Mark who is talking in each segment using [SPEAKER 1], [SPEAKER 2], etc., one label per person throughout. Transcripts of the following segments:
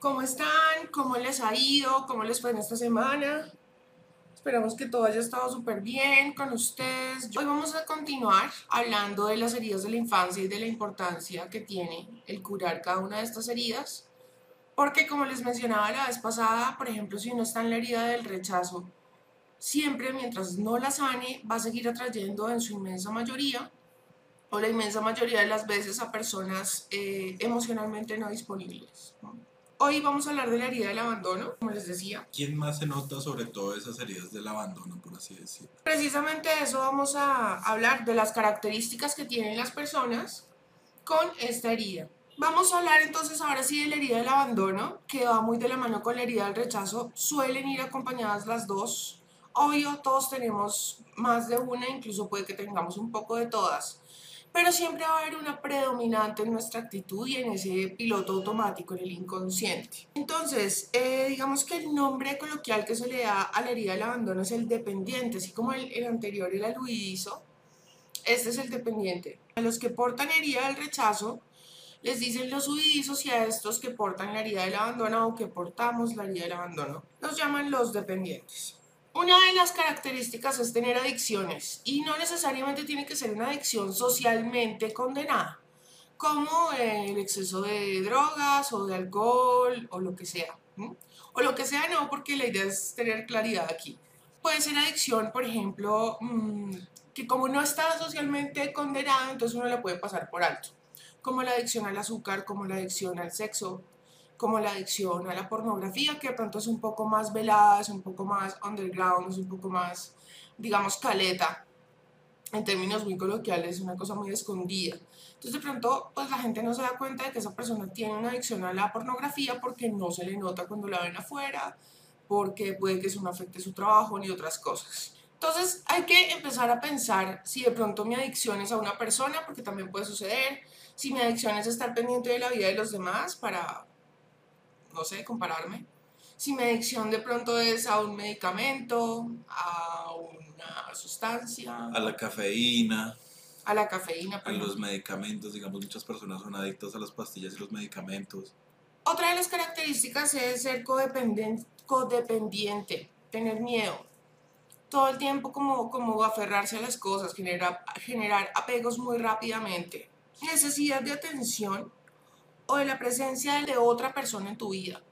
[SPEAKER 1] ¿Cómo están? ¿Cómo les ha ido? ¿Cómo les fue en esta semana? Esperamos que todo haya estado súper bien con ustedes. Hoy vamos a continuar hablando de las heridas de la infancia y de la importancia que tiene el curar cada una de estas heridas. Porque como les mencionaba la vez pasada, por ejemplo, si uno está en la herida del rechazo, siempre mientras no la sane, va a seguir atrayendo en su inmensa mayoría o la inmensa mayoría de las veces a personas eh, emocionalmente no disponibles. Hoy vamos a hablar de la herida del abandono, como les decía.
[SPEAKER 2] ¿Quién más se nota sobre todo esas heridas del abandono, por así decirlo?
[SPEAKER 1] Precisamente de eso vamos a hablar, de las características que tienen las personas con esta herida. Vamos a hablar entonces ahora sí de la herida del abandono, que va muy de la mano con la herida del rechazo. Suelen ir acompañadas las dos. Obvio, todos tenemos más de una, incluso puede que tengamos un poco de todas pero siempre va a haber una predominante en nuestra actitud y en ese piloto automático, en el inconsciente. Entonces, eh, digamos que el nombre coloquial que se le da a la herida del abandono es el dependiente, así como el, el anterior era el huidizo, este es el dependiente. A los que portan herida del rechazo, les dicen los huidizos y a estos que portan la herida del abandono o que portamos la herida del abandono, los llaman los dependientes. Una de las características es tener adicciones y no necesariamente tiene que ser una adicción socialmente condenada, como el exceso de drogas o de alcohol o lo que sea. O lo que sea no, porque la idea es tener claridad aquí. Puede ser adicción, por ejemplo, mm, que como no está socialmente condenada, entonces uno la puede pasar por alto, como la adicción al azúcar, como la adicción al sexo, como la adicción a la pornografía, que de pronto es un poco más velada, es un poco más underground, es un poco más, digamos, caleta, en términos muy coloquiales, una cosa muy escondida. Entonces de pronto, pues la gente no se da cuenta de que esa persona tiene una adicción a la pornografía porque no se le nota cuando la ven afuera, porque puede que eso no afecte su trabajo ni otras cosas. Entonces hay que empezar a pensar si de pronto mi adicción es a una persona, porque también puede suceder, si mi adicción es estar pendiente de la vida de los demás para, no sé, compararme. Si mi adicción de pronto es a un medicamento, a una sustancia.
[SPEAKER 2] A la cafeína.
[SPEAKER 1] A la cafeína.
[SPEAKER 2] A los medicamentos, digamos, muchas personas son adictas a las pastillas y los medicamentos.
[SPEAKER 1] Otra de las características es ser codependiente, codependiente tener miedo. Todo el tiempo como, como aferrarse a las cosas, generar, generar apegos muy rápidamente. Necesidad de atención o de la presencia de otra persona en tu vida,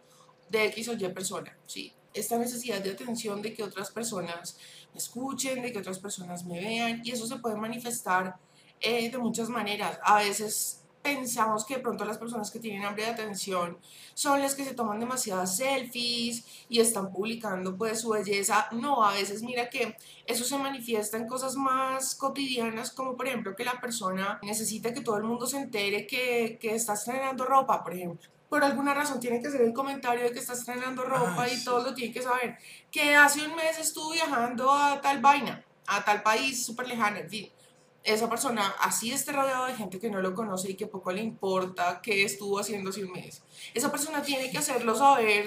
[SPEAKER 1] de X o Y persona, ¿sí? Esta necesidad de atención de que otras personas me escuchen, de que otras personas me vean, y eso se puede manifestar eh, de muchas maneras. A veces pensamos que de pronto las personas que tienen hambre de atención son las que se toman demasiadas selfies y están publicando pues su belleza. No, a veces mira que eso se manifiesta en cosas más cotidianas como por ejemplo que la persona necesita que todo el mundo se entere que, que está estrenando ropa, por ejemplo por alguna razón tiene que hacer el comentario de que está estrenando ropa y todo lo tiene que saber. Que hace un mes estuvo viajando a tal vaina, a tal país súper lejano, en fin esa persona así esté rodeado de gente que no lo conoce y que poco le importa qué estuvo haciendo hace un mes. Esa persona tiene que hacerlo saber,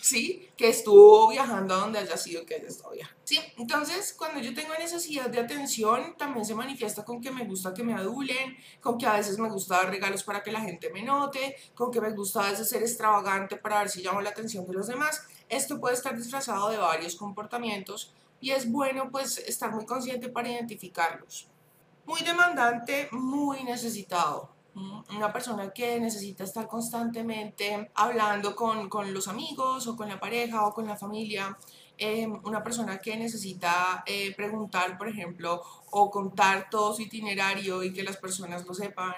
[SPEAKER 1] ¿sí? Que estuvo viajando a donde haya sido que haya estado viajando. ¿Sí? Entonces, cuando yo tengo necesidad de atención, también se manifiesta con que me gusta que me adulen, con que a veces me gusta dar regalos para que la gente me note, con que me gusta a veces ser extravagante para ver si llamo la atención de los demás. Esto puede estar disfrazado de varios comportamientos y es bueno pues estar muy consciente para identificarlos muy demandante, muy necesitado. Una persona que necesita estar constantemente hablando con, con los amigos o con la pareja o con la familia. Em, una persona que necesita eh, preguntar, por ejemplo, o contar todo su itinerario y que las personas lo sepan.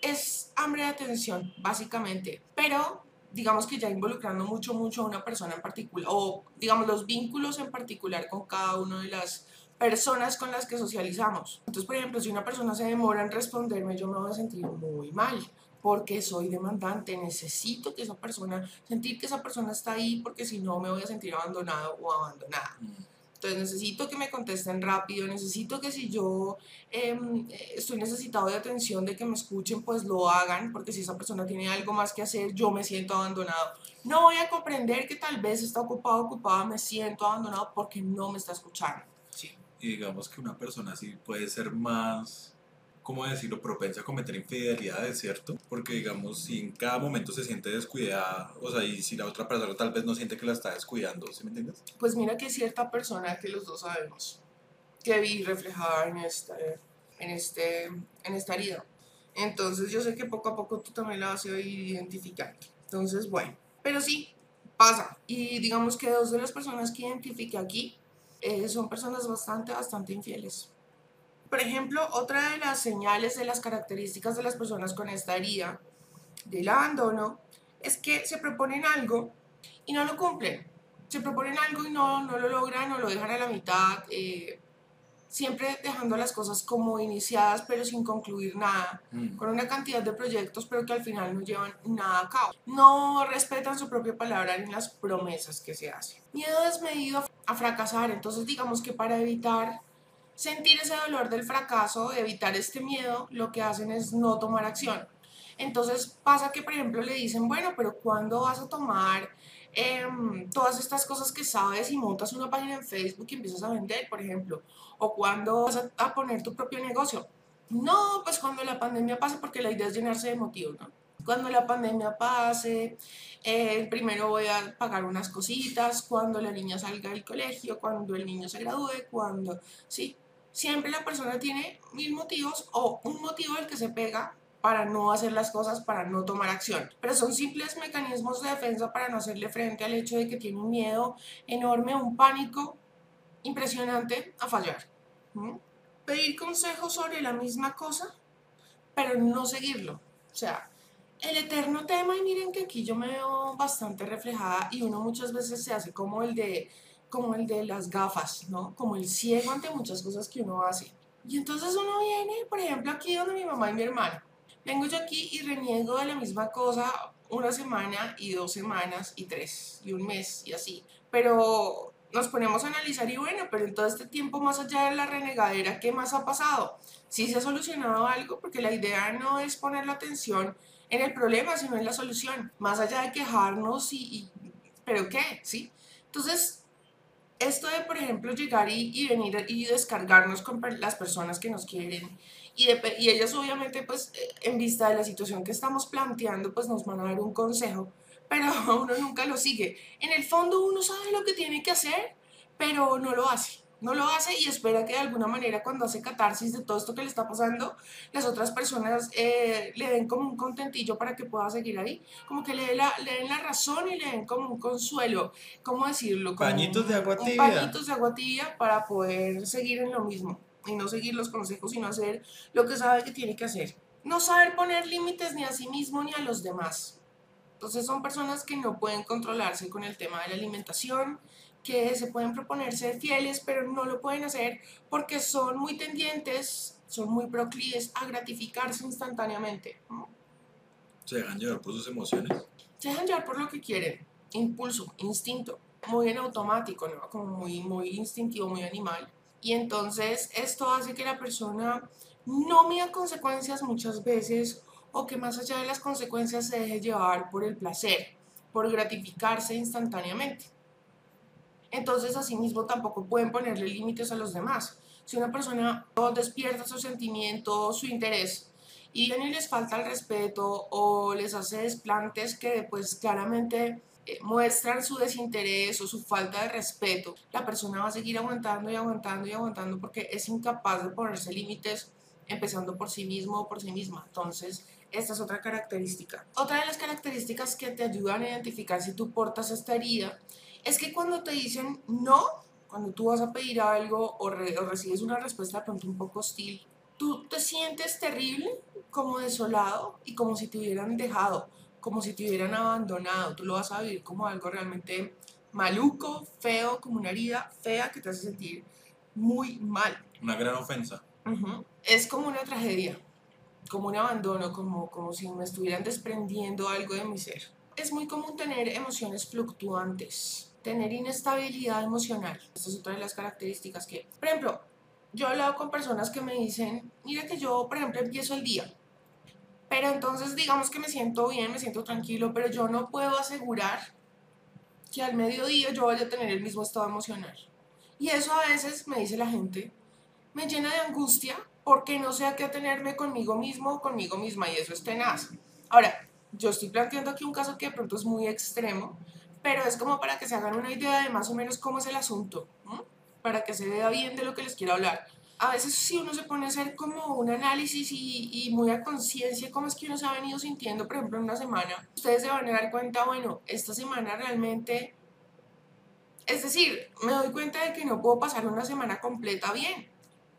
[SPEAKER 1] Es hambre de atención, básicamente. Pero digamos que ya involucrando mucho, mucho a una persona en particular, o digamos los vínculos en particular con cada una de las personas con las que socializamos. Entonces, por ejemplo, si una persona se demora en responderme, yo me voy a sentir muy mal porque soy demandante, necesito que esa persona, sentir que esa persona está ahí porque si no me voy a sentir abandonado o abandonada. Entonces necesito que me contesten rápido, necesito que si yo em, estoy necesitado de atención, de que me escuchen, pues lo hagan, porque si esa persona tiene algo más que hacer, yo me siento abandonado. No voy a comprender que tal vez está ocupado, ocupada, me siento abandonado porque no me está escuchando.
[SPEAKER 2] Y digamos que una persona así puede ser más ¿cómo decirlo?, propensa a cometer infidelidades, ¿cierto? Porque, digamos, si en cada momento se siente descuidada, o sea, y si la otra persona tal vez no siente que la está descuidando, ¿sí me entiendes?
[SPEAKER 1] Pues mira que cierta persona que los dos sabemos, que vi reflejada en, esta, en, este, en esta herida. Entonces yo sé que poco a poco tú también la vas a ir identificando. Entonces, bueno, pero sí, pasa. Y digamos que dos de las personas que identifique aquí eh, son personas bastante, bastante infieles. Por ejemplo, otra de las señales de las características de las personas con esta herida del abandono es que se proponen algo y no lo cumplen. Se proponen algo y no, no lo logran o lo dejan a la mitad. Eh, siempre dejando las cosas como iniciadas pero sin concluir nada, mm. con una cantidad de proyectos pero que al final no llevan nada a cabo. No respetan su propia palabra ni las promesas que se hacen. Miedo desmedido a fracasar, entonces digamos que para evitar sentir ese dolor del fracaso, evitar este miedo, lo que hacen es no tomar acción. Entonces pasa que, por ejemplo, le dicen, bueno, pero ¿cuándo vas a tomar em, todas estas cosas que sabes y montas una página en Facebook y empiezas a vender, por ejemplo? ¿O cuándo vas a, poner tu propio negocio? No, pues cuando la pandemia pase, porque la idea es llenarse de motivos, ¿no? Cuando la pandemia pase, eh, primero voy a pagar unas cositas, cuando la niña salga del colegio, cuando el niño se gradúe, cuando, sí, siempre la persona tiene mil motivos o un motivo al que se pega para no hacer las cosas, para no tomar acción. Pero son simples mecanismos de defensa para no hacerle frente al hecho de que tiene un miedo enorme, un pánico impresionante a fallar. Pedir consejos sobre la misma cosa, pero no seguirlo. O sea, el eterno tema, y miren que aquí yo me veo bastante reflejada y uno muchas veces se hace como el de como el de las gafas, ¿no? Como el ciego ante muchas cosas que uno hace. Y entonces uno viene, por ejemplo, aquí donde mi mamá y mi hermana. Vengo yo aquí y reniego de la misma cosa una semana y dos semanas y tres y un mes y así. Pero nos ponemos a analizar y bueno, pero en todo este tiempo más allá de la renegadera, ¿qué más ha pasado? Sí se ha solucionado algo porque la idea no es poner la atención en el problema, sino en la solución. Más allá de quejarnos y, y ¿pero qué? ¿Sí? Entonces, esto de, por ejemplo, llegar y, venir y descargarnos con las personas que nos quieren y, y ellas obviamente, pues, eh, en vista de la situación que estamos planteando, pues nos van a dar un consejo, pero uno nunca lo sigue. En el fondo uno sabe lo que tiene que hacer, pero no lo hace no lo hace y espera que de alguna manera cuando hace catarsis de todo esto que le está pasando, las otras personas eh, le den como un contentillo para que pueda seguir ahí, como que le, den la, le den la razón y le den como un consuelo, ¿cómo decirlo?
[SPEAKER 2] pañitos de agua tibia.
[SPEAKER 1] pañitos de agua tibia para poder seguir en lo mismo y no seguir los consejos, sino hacer lo que sabe que tiene que hacer. No saber poner límites ni a sí mismo ni a los demás. Entonces son personas que no pueden controlarse con el tema de la alimentación, que se pueden proponer ser fieles, pero no lo pueden hacer porque son muy tendientes, son muy proclives a gratificarse instantáneamente.
[SPEAKER 2] ¿Se dejan llevar por sus emociones?
[SPEAKER 1] Se dejan llevar por lo que quieren, impulso, instinto, muy en automático, ¿no? Como muy, muy instintivo, muy animal. Y entonces esto hace que la persona no mida consecuencias muchas veces o que más allá de las consecuencias se deje llevar por el placer, por gratificarse instantáneamente entonces asimismo tampoco pueden ponerle límites a los demás. Si una persona despierta su sentimiento, su interés, y ni les falta el respeto o les hace desplantes que pues claramente muestran su desinterés o su falta de respeto, la persona va a seguir aguantando y aguantando y aguantando porque es incapaz de ponerse límites empezando por sí mismo o por sí misma. Entonces, esta es otra característica. Otra de las características que te ayudan a identificar si tú portas esta herida es que cuando te dicen no, cuando tú vas a pedir algo o, recibes una respuesta de pronto un poco hostil, tú te sientes terrible, como desolado y como si te hubieran dejado, como si te hubieran abandonado. Tú lo vas a vivir como algo realmente maluco, feo, como una herida fea que te hace sentir muy mal.
[SPEAKER 2] Una gran ofensa.
[SPEAKER 1] Es como una tragedia, como un abandono, como, como si me estuvieran desprendiendo algo de mi ser. Es muy común tener emociones fluctuantes tener inestabilidad emocional. Esta es otra de las características que, por ejemplo, yo he hablado con personas que me dicen, mira que yo, por ejemplo, empiezo el día, pero entonces digamos que me siento bien, me siento tranquilo, pero yo no puedo asegurar que al mediodía yo vaya a tener el mismo estado emocional. Y eso a veces, me dice la gente, me llena de angustia porque no sé a qué atenerme conmigo mismo o conmigo misma y eso es tenaz. Ahora, yo estoy planteando aquí un caso que de pronto es muy extremo, pero es como para que se hagan una idea de más o menos cómo es el asunto, para que se vea bien de lo que les quiero hablar. A veces si uno se pone a hacer como un análisis y, y muy a conciencia cómo es que uno se ha venido sintiendo, por ejemplo, en una semana, ustedes se van a dar cuenta, bueno, esta semana realmente es decir, me doy cuenta de que no puedo pasar una semana completa bien.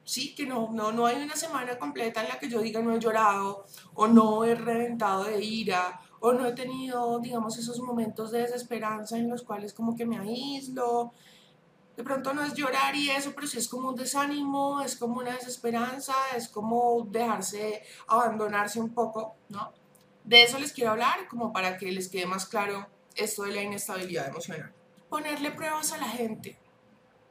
[SPEAKER 1] Sí, que no, no, no hay una semana completa en la que yo diga no he llorado o no he reventado de ira o no he tenido, digamos, esos momentos de desesperanza en los cuales como que me aíslo. De pronto no es llorar y eso, pero sí es como un desánimo, es como una desesperanza, es como dejarse, abandonarse un poco, ¿no? De eso les quiero hablar, como para que les quede más claro esto de la inestabilidad emocional ponerle pruebas a la gente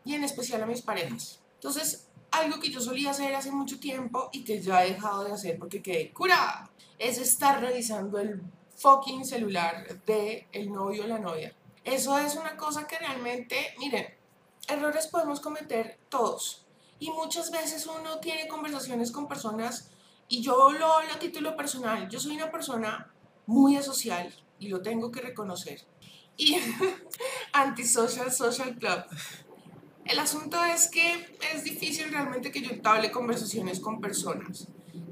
[SPEAKER 1] y en especial a mis parejas. Entonces, algo que yo solía hacer hace mucho tiempo y que ya he dejado de hacer porque quedé curada es estar revisando el fucking celular de el novio o la novia. Eso es una cosa que realmente, miren, errores podemos cometer todos. Y muchas veces uno tiene conversaciones con personas, y yo lo hablo a título personal, yo soy una persona muy asocial y lo tengo que reconocer y Antisocial Social Club. El asunto es que es difícil realmente que yo entable conversaciones con personas.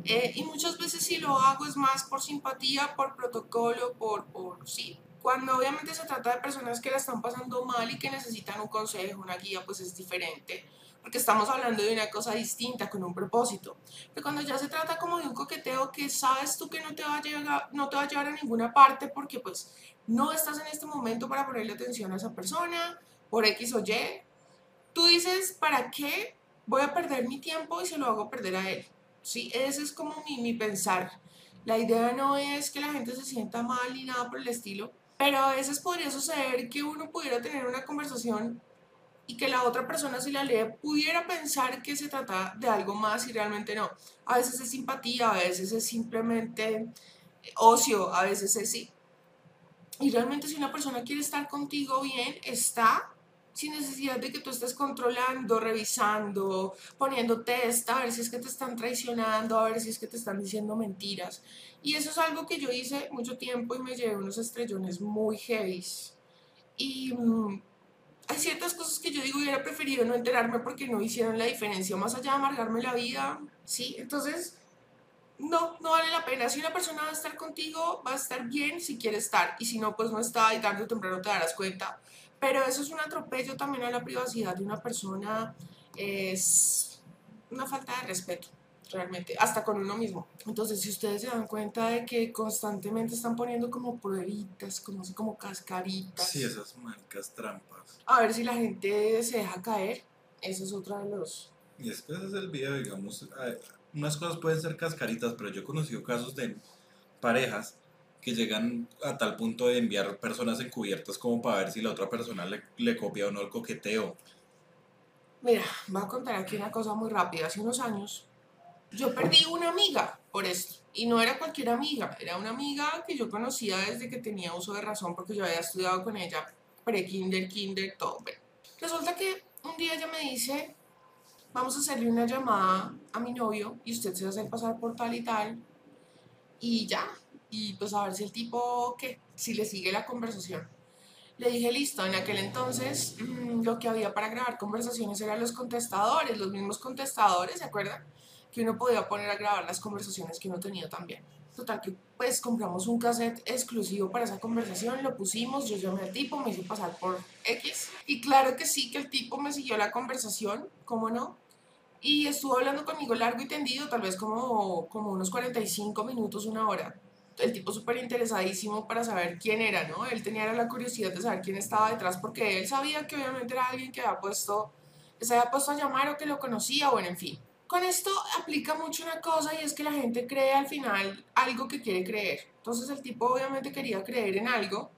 [SPEAKER 1] Eh, y muchas veces si lo hago es más por simpatía, por protocolo, por, por sí. Cuando obviamente se trata de personas que la están pasando mal y que necesitan un consejo, una guía, pues es diferente porque estamos hablando de una cosa distinta, con un propósito. Pero cuando ya se trata como de un coqueteo que sabes tú que no te va a llegar, no te va a llevar a ninguna parte porque pues no estás en este momento para ponerle atención a esa persona, por X o Y, tú dices, ¿para qué voy a perder mi tiempo y se lo hago perder a él? Sí, ese es como mi, mi pensar. La idea no es que la gente se sienta mal ni nada por el estilo, pero a veces podría suceder que uno pudiera tener una conversación y que la otra persona si la lee pudiera pensar que se trata de algo más y realmente no. A veces es simpatía, a veces es simplemente ocio, a veces es sí. Y realmente si una persona quiere estar contigo bien, está sin necesidad de que tú estés controlando, revisando, poniendo test, a ver si es que te están traicionando, a ver si es que te están diciendo mentiras. Y eso es algo que yo hice mucho tiempo y me llevé unos estrellones muy heavy. Y mm, hay ciertas cosas que yo digo hubiera preferido no enterarme porque no hicieron la diferencia, más allá de amargarme la vida, ¿sí? Entonces, no, no vale la pena. Si una persona va a estar contigo, va a estar bien si quiere estar, y si no, pues no está y tarde o temprano te darás cuenta. Pero eso es un atropello también a la privacidad de una persona, es una falta de respeto realmente, hasta con uno mismo. Entonces, si ustedes se dan cuenta de que constantemente están poniendo como pruebitas, como como cascaritas.
[SPEAKER 2] Sí, esas marcas trampas.
[SPEAKER 1] A ver si la gente se deja caer. Eso es otra de los...
[SPEAKER 2] Y es que ese es el video, digamos, unas cosas pueden ser cascaritas, pero yo he conocido casos de parejas llegan a tal punto de enviar personas encubiertas como para ver si la otra persona le, le copia o no el coqueteo.
[SPEAKER 1] Mira, voy a contar aquí una cosa muy rápida. Hace unos años yo perdí una amiga por esto. Y no era cualquier amiga, era una amiga que yo conocía desde que tenía uso de razón porque yo había estudiado con ella pre-kinder, kinder, todo. resulta que un día ella me dice, vamos a hacerle una llamada a mi novio y usted se va a hacer pasar por tal y tal. Y ya, y pues a ver si el tipo, ¿qué? Si le sigue la conversación. Le dije, listo, en aquel entonces mm, lo que había para grabar conversaciones eran los contestadores, los mismos contestadores, ¿se acuerdan? que uno podía poner a grabar las conversaciones que uno tenía también. Total que pues compramos un cassette exclusivo para esa conversación, lo pusimos, yo llamé al tipo, me hice pasar por X. Y claro que sí, que el tipo me siguió la conversación, ¿cómo no? Y estuvo hablando conmigo largo y tendido, tal vez como, como unos 45 minutos, una hora. El tipo súper interesadísimo para saber quién era, ¿no? Él tenía la curiosidad de saber quién estaba detrás porque él sabía que obviamente era alguien que había puesto, se había puesto a llamar o que lo conocía, bueno, en fin. Con esto aplica mucho una cosa y es que la gente cree al final algo que quiere creer. Entonces el tipo obviamente quería creer en algo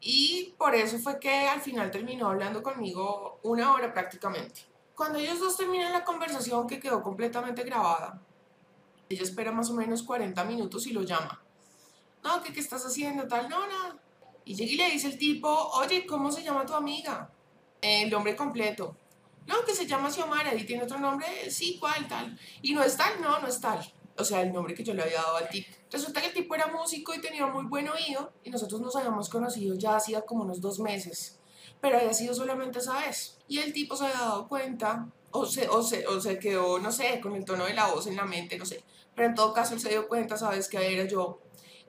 [SPEAKER 1] y por eso fue que al final terminó hablando conmigo una hora prácticamente. Cuando ellos dos terminan la conversación que quedó completamente grabada, ella espera más o menos 40 minutos y lo llama. No, ¿qué, qué estás haciendo? Tal, no, no. Y llega y le dice el tipo, oye, ¿cómo se llama tu amiga? El nombre completo. No, que se llama Xiomara y tiene otro nombre, sí, ¿cuál tal? Y no es tal, no, no es tal. O sea, el nombre que yo le había dado al tipo. Resulta que el tipo era músico y tenía muy buen oído y nosotros nos habíamos conocido ya hacía como unos dos meses, pero había sido solamente esa vez. Y el tipo se había dado cuenta, o se, o se, o se quedó, no sé, con el tono de la voz en la mente, no sé. Pero en todo caso él se dio cuenta, sabes, que era yo.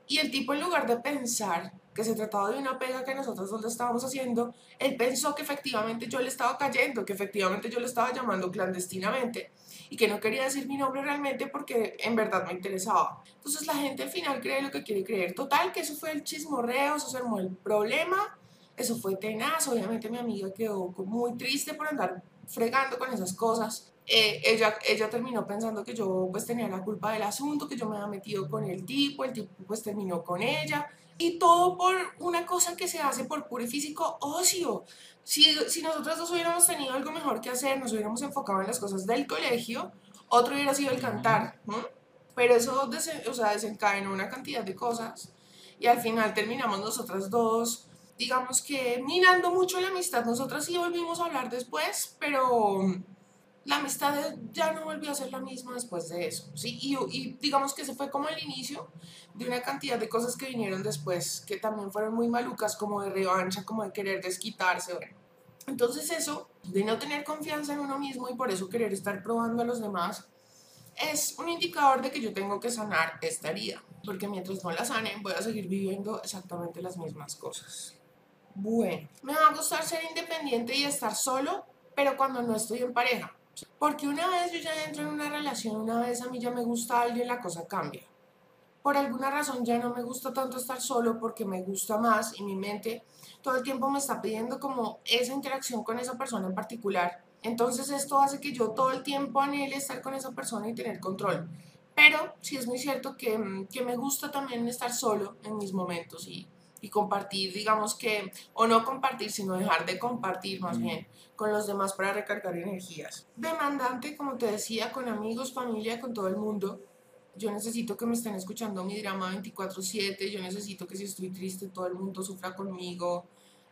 [SPEAKER 1] Y el tipo en lugar de pensar que se trataba de una pega que nosotros dos le estábamos haciendo, él pensó que efectivamente yo le estaba cayendo, que efectivamente yo le estaba llamando clandestinamente y que no quería decir mi nombre realmente porque en verdad me interesaba. Entonces la gente al final cree lo que quiere creer. Total, que eso fue el chismorreo, eso se armó el problema, eso fue tenaz. Obviamente mi amiga quedó muy triste por andar fregando con esas cosas. Eh, ella, ella terminó pensando que yo pues tenía la culpa del asunto, que yo me había metido con el tipo, el tipo pues terminó con ella. Y todo por una cosa que se hace por puro y físico ocio. Si, si nosotros dos hubiéramos tenido algo mejor que hacer, nos hubiéramos enfocado en las cosas del colegio, otro hubiera sido el cantar. Pero eso o sea, desencadenó una cantidad de cosas. Y al final terminamos nosotras dos, digamos que minando mucho la amistad. Nosotras sí volvimos a hablar después, pero la amistad ya no volvió a ser la misma después de eso, ¿sí? Y, digamos que ese fue como el inicio de una cantidad de cosas que vinieron después, que también fueron muy malucas, como de revancha, como de querer desquitarse. Entonces eso, de no tener confianza en uno mismo y por eso querer estar probando a los demás, es un indicador de que yo tengo que sanar esta herida, porque mientras no la sane voy a seguir viviendo exactamente las mismas cosas. Bueno, me va a gustar ser independiente y estar solo, pero cuando no estoy en pareja porque una vez yo ya entro en una relación, una vez a mí ya me gusta alguien, la cosa cambia. Por alguna razón ya no me gusta tanto estar solo porque me gusta más y mi mente todo el tiempo me está pidiendo como esa interacción con esa persona en particular. Entonces esto hace que yo todo el tiempo anhele estar con esa persona y tener control. Pero sí es muy cierto que, que me gusta también estar solo en mis momentos y y compartir, digamos que, o no compartir, sino dejar de compartir más bien con los demás para recargar energías. Demandante, como te decía, con amigos, familia, con todo el mundo. Yo necesito que me estén escuchando mi drama 24/7, yo necesito que si estoy triste todo el mundo sufra conmigo.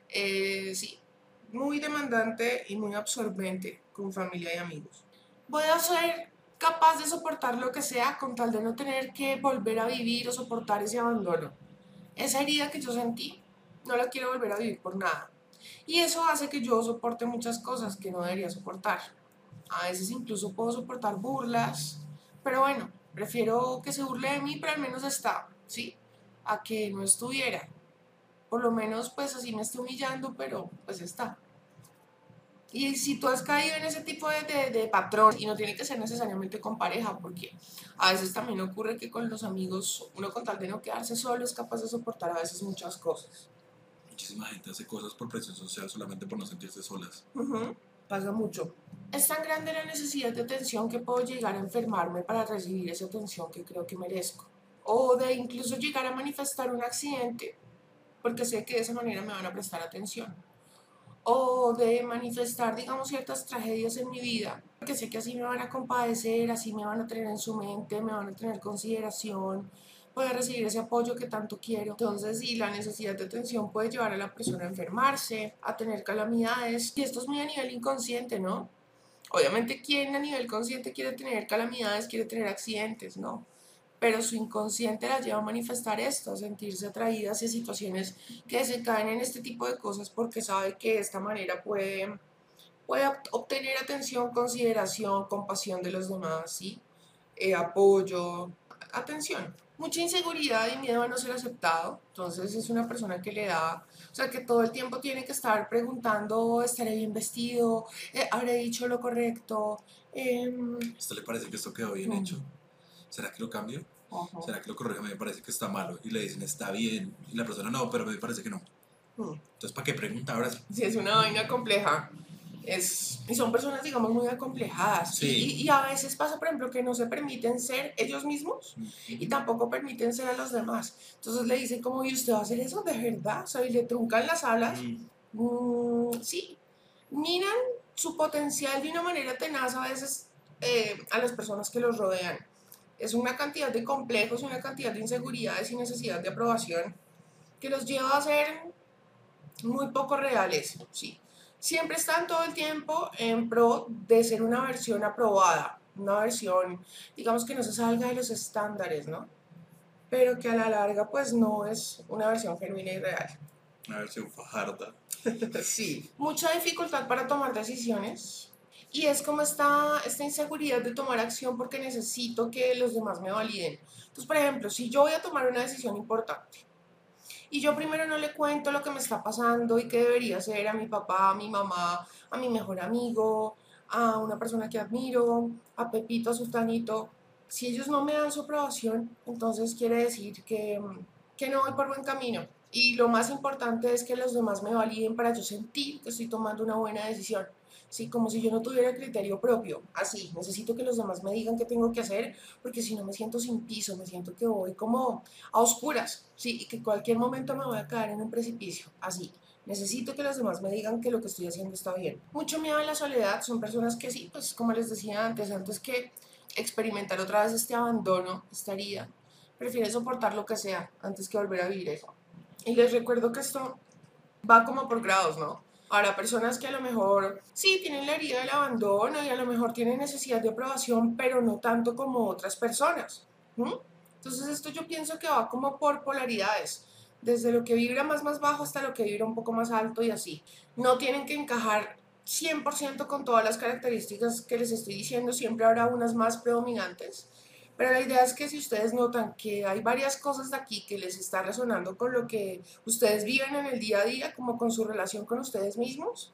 [SPEAKER 1] Eh, sí, muy demandante y muy absorbente con familia y amigos. Voy a ser capaz de soportar lo que sea con tal de no tener que volver a vivir o soportar ese abandono esa herida que yo sentí, no la quiero volver a vivir por nada. Y eso hace que yo soporte muchas cosas que no debería soportar. A veces incluso puedo soportar burlas, pero bueno, prefiero que se burle de mí, pero al menos está, ¿sí? A que no estuviera. Por lo menos pues así me estoy humillando, pero pues está. Y si tú has caído en ese tipo de, de, patrón, y no tiene que ser necesariamente con pareja, porque a veces también ocurre que con los amigos, uno con tal de no quedarse solo, es capaz de soportar a veces muchas cosas.
[SPEAKER 2] Muchísima gente hace cosas por presión social solamente por no sentirse solas.
[SPEAKER 1] Pasa mucho. Es tan grande la necesidad de atención que puedo llegar a enfermarme para recibir esa atención que creo que merezco. O de incluso llegar a manifestar un accidente, porque sé que de esa manera me van a prestar atención o de manifestar, digamos, ciertas tragedias en mi vida, porque sé que así me van a compadecer, así me van a tener en su mente, me van a tener consideración, poder recibir ese apoyo que tanto quiero. Entonces, sí, la necesidad de atención puede llevar a la persona a enfermarse, a tener calamidades, y esto es muy a nivel inconsciente, ¿no? Obviamente, ¿quién a nivel consciente quiere tener calamidades, quiere tener accidentes, no? Pero su inconsciente la lleva a manifestar esto, a sentirse atraída hacia situaciones que se caen en este tipo de cosas porque sabe que de esta manera puede, puede obtener atención, consideración, compasión de los demás, ¿sí? Eh, apoyo, atención. Mucha inseguridad y miedo a no ser aceptado, entonces es una persona que le da, o sea, que todo el tiempo tiene que estar preguntando, ¿estaré bien vestido? Eh, ¿Habré dicho lo correcto?
[SPEAKER 2] Eh, ¿Esto le parece que esto quedó bien hecho? ¿Será que lo cambio? ¿Será que lo corrijo? Me parece que está malo. Y le dicen, está bien. Y la persona, no, pero me parece que no. Hmm. Entonces, ¿para qué pregunta ahora?
[SPEAKER 1] Sí, es una vaina compleja. Es, y son personas, digamos, muy acomplejadas. Sí. Y, a veces pasa, por ejemplo, que no se permiten ser ellos mismos y tampoco permiten ser a los demás. Entonces le dicen, como, ¿y usted va a hacer eso de verdad? O sea, y le truncan las alas. Mm, sí. Miran su potencial de una manera tenaz a veces eh, a las personas que los rodean es una cantidad de complejos, una cantidad de inseguridades y necesidad de aprobación que los lleva a ser muy poco reales, ¿sí? siempre están todo el tiempo en pro de ser una versión aprobada, una versión, digamos que no se salga de los estándares, ¿no? Pero que a la larga pues no es una versión genuina y real.
[SPEAKER 2] Una versión fajarda.
[SPEAKER 1] sí. Mucha dificultad para tomar decisiones. Y es como esta, esta inseguridad de tomar acción porque necesito que los demás me validen. Entonces, por ejemplo, si yo voy a tomar una decisión importante y yo primero no le cuento lo que me está pasando y qué debería hacer a mi papá, a mi mamá, a mi mejor amigo, a una persona que admiro, a Pepito, a Sustanito, si ellos no me dan su aprobación, entonces quiere decir que, que no voy por buen camino. Y lo más importante es que los demás me validen para yo sentir que estoy tomando una buena decisión. ¿Sí? Como si yo no tuviera criterio propio, así, necesito que los demás me digan qué tengo que hacer, porque si no me siento sin piso, me siento que voy como a oscuras, ¿sí? Y que cualquier momento me voy a caer en un precipicio, así. Necesito que los demás me digan que lo que estoy haciendo está bien. Mucho miedo a la soledad, son personas que sí, pues como les decía antes, antes que experimentar otra vez este abandono, esta herida, prefiere soportar lo que sea antes que volver a vivir eso. Y les recuerdo que esto va como por grados, ¿no? Ahora, personas que a lo mejor sí tienen la herida del abandono y a lo mejor tienen necesidad de aprobación, pero no tanto como otras personas. Entonces esto yo pienso que va como por polaridades, desde lo que vibra más más bajo hasta lo que vibra un poco más alto y así. No tienen que encajar 100% con todas las características que les estoy diciendo, siempre habrá unas más predominantes. Pero la idea es que si ustedes notan que hay varias cosas de aquí que les está resonando con lo que ustedes viven en el día a día, como con su relación con ustedes mismos,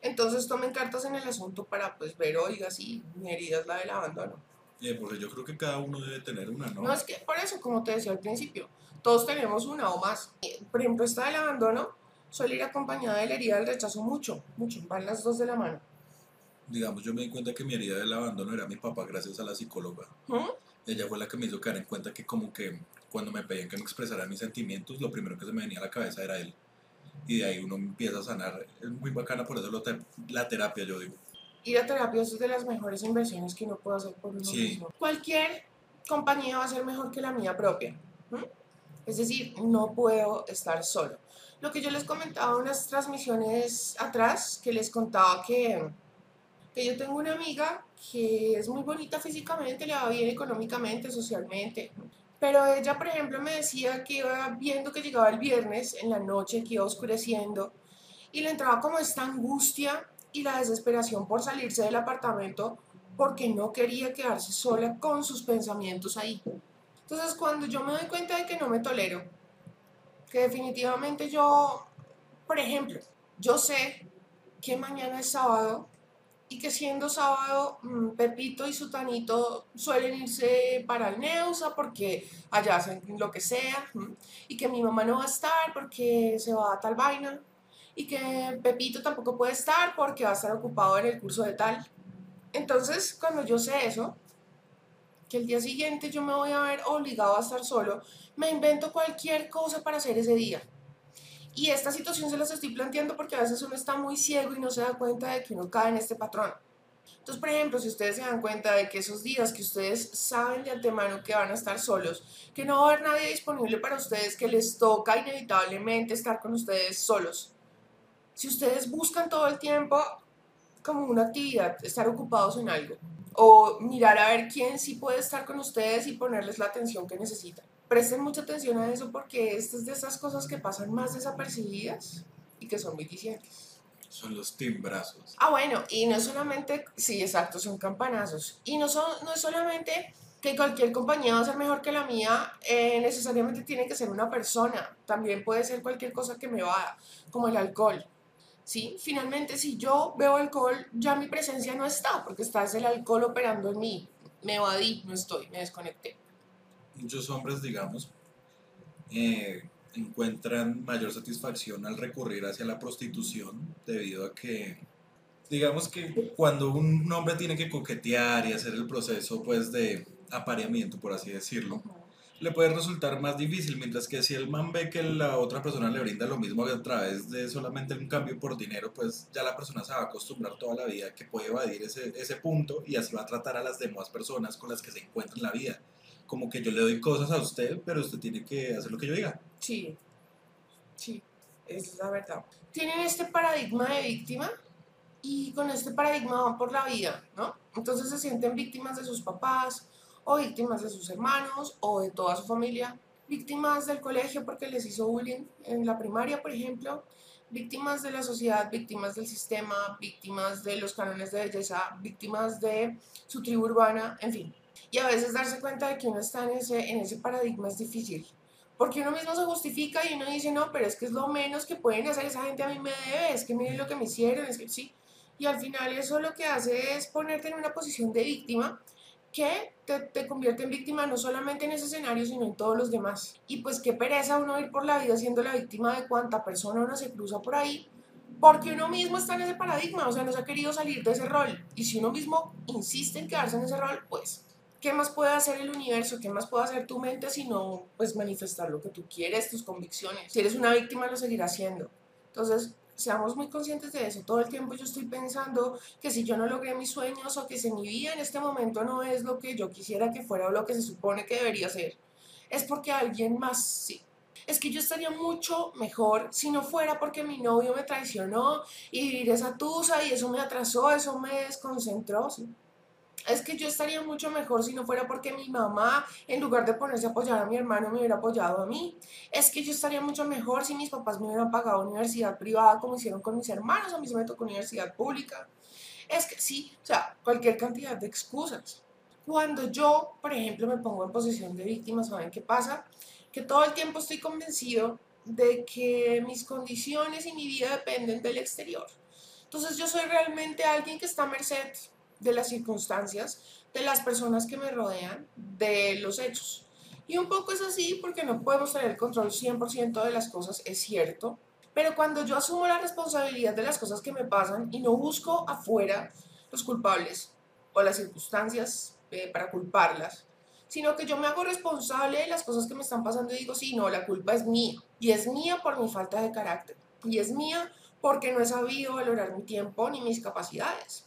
[SPEAKER 1] entonces tomen cartas en el asunto para pues ver, oiga, si mi herida es la del abandono.
[SPEAKER 2] Eh, porque yo creo que cada uno debe tener una, ¿no?
[SPEAKER 1] No, es que por eso, como te decía al principio, todos tenemos una o más. Eh, por ejemplo, esta del abandono suele ir acompañada de la herida del rechazo mucho, mucho, van las dos de la mano.
[SPEAKER 2] Digamos, yo me di cuenta que mi herida del abandono era mi papá gracias a la psicóloga. ¿Mm? Ella fue la que me hizo caer en cuenta que como que cuando me pedían que me expresara mis sentimientos, lo primero que se me venía a la cabeza era él. Y de ahí uno empieza a sanar. Es muy bacana, por eso la terapia, yo digo.
[SPEAKER 1] Y la terapia es de las mejores inversiones que uno puede hacer por uno mismo. Cualquier compañía va a ser mejor que la mía propia. Es decir, no puedo estar solo. Lo que yo les comentaba en unas transmisiones atrás, que les contaba que que yo tengo una amiga que es muy bonita físicamente, le va bien económicamente, socialmente, pero ella, por ejemplo, me decía que iba viendo que llegaba el viernes en la noche, que iba oscureciendo, y le entraba como esta angustia y la desesperación por salirse del apartamento porque no quería quedarse sola con sus pensamientos ahí. Entonces, cuando yo me doy cuenta de que no me tolero, que definitivamente yo, por ejemplo, yo sé que mañana es sábado y que siendo sábado mm, Pepito y Sutanito suelen irse para el Neusa porque allá hacen lo que sea y que mi mamá no va a estar porque se va a tal vaina y que Pepito tampoco puede estar porque va a estar ocupado en el curso de tal. Entonces, cuando yo sé eso, que el día siguiente yo me voy a ver obligado a estar solo, me invento cualquier cosa para hacer ese día. Y esta situación se las estoy planteando porque a veces uno está muy ciego y no se da cuenta de que uno cae en este patrón. Entonces, por ejemplo, si ustedes se dan cuenta de que esos días que ustedes saben de antemano que van a estar solos, que no va a haber nadie disponible para ustedes, que les toca inevitablemente estar con ustedes solos. Si ustedes buscan todo el tiempo como una actividad, estar ocupados en algo, o mirar a ver quién sí puede estar con ustedes y ponerles la atención que necesitan presten mucha atención a eso porque estas es de esas cosas que pasan más desapercibidas y que son muy dicientes.
[SPEAKER 2] Son los timbrazos.
[SPEAKER 1] Ah, bueno, y no solamente, sí, exacto, son campanazos. Y no, son, no es solamente que cualquier compañía va a ser mejor que la mía, eh, necesariamente tiene que ser una persona. También puede ser cualquier cosa que me va, como el alcohol. ¿Sí? Finalmente, si yo veo alcohol, ya mi presencia no está, porque está el alcohol operando en mí. Me evadí, no estoy, me desconecté
[SPEAKER 2] muchos hombres, digamos, eh, encuentran mayor satisfacción al recurrir hacia la prostitución debido a que, digamos que cuando un hombre tiene que coquetear y hacer el proceso pues de apareamiento, por así decirlo, le puede resultar más difícil, mientras que si el man ve que la otra persona le brinda lo mismo a través de solamente un cambio por dinero, pues ya la persona se va a acostumbrar toda la vida que puede evadir ese, ese punto y así va a tratar a las demás personas con las que se encuentra en la vida como que yo le doy cosas a usted, pero usted tiene que hacer lo que yo diga.
[SPEAKER 1] Sí, sí, es la verdad. Tienen este paradigma de víctima y con este paradigma van por la vida, ¿no? Entonces se sienten víctimas de sus papás o víctimas de sus hermanos o de toda su familia, víctimas del colegio porque les hizo bullying en la primaria, por ejemplo, víctimas de la sociedad, víctimas del sistema, víctimas de los cánones de belleza, víctimas de su tribu urbana, en fin. Y a veces darse cuenta de que uno está en ese, en ese paradigma es difícil. Porque uno mismo se justifica y uno dice, no, pero es que es lo menos que pueden hacer, esa gente a mí me debe, es que miren lo que me hicieron, es que sí. Y al final eso lo que hace es ponerte en una posición de víctima que te, te, convierte en víctima no solamente en ese escenario, sino en todos los demás. Y pues qué pereza uno ir por la vida siendo la víctima de cuánta persona uno se cruza por ahí, porque uno mismo está en ese paradigma, o sea, no se ha querido salir de ese rol. Y si uno mismo insiste en quedarse en ese rol, pues ¿qué más puede hacer el universo? ¿Qué más puede hacer tu mente sino pues manifestar lo que tú quieres, tus convicciones? Si eres una víctima lo seguirás haciendo. Entonces, seamos muy conscientes de eso. Todo el tiempo yo estoy pensando que si yo no logré mis sueños o que si mi vida en este momento no es lo que yo quisiera que fuera o lo que se supone que debería ser, es porque alguien más sí. Es que yo estaría mucho mejor si no fuera porque mi novio me traicionó y vivir esa tusa y eso me atrasó, eso me desconcentró. ¿sí? Es que yo estaría mucho mejor si no fuera porque mi mamá, en lugar de ponerse a apoyar a mi hermano, me hubiera apoyado a mí. Es que yo estaría mucho mejor si mis papás me hubieran pagado universidad privada como hicieron con mis hermanos, a mí se me tocó universidad pública. Es que sí, o sea, cualquier cantidad de excusas. Cuando yo, por ejemplo, me pongo en posición de víctima, ¿saben qué pasa? Que todo el tiempo estoy convencido de que mis condiciones y mi vida dependen del exterior. Entonces yo soy realmente alguien que está a merced de las circunstancias, de las personas que me rodean, de los hechos. Y un poco es así porque no podemos tener el control 100% de las cosas, es cierto, pero cuando yo asumo la responsabilidad de las cosas que me pasan y no busco afuera los culpables o las circunstancias eh, para culparlas, sino que yo me hago responsable de las cosas que me están pasando y digo, sí, no, la culpa es mía. Y es mía por mi falta de carácter. Y es mía porque no he sabido valorar mi tiempo ni mis capacidades.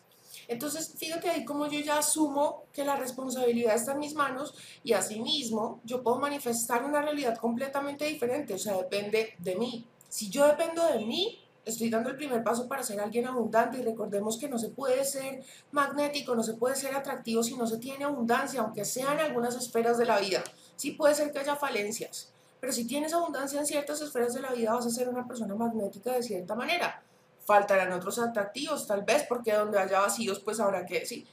[SPEAKER 1] Entonces, fíjate ahí como yo ya asumo que la responsabilidad está en mis manos y asimismo yo puedo manifestar una realidad completamente diferente, o sea, depende de mí. Si yo dependo de mí, estoy dando el primer paso para ser alguien abundante y recordemos que no se puede ser magnético, no se puede ser atractivo si no se tiene abundancia, aunque sea en algunas esferas de la vida. Sí puede ser que haya falencias, pero si tienes abundancia en ciertas esferas de la vida vas a ser una persona magnética de cierta manera faltarán otros atractivos, tal vez, porque donde haya vacíos, pues habrá que, sí.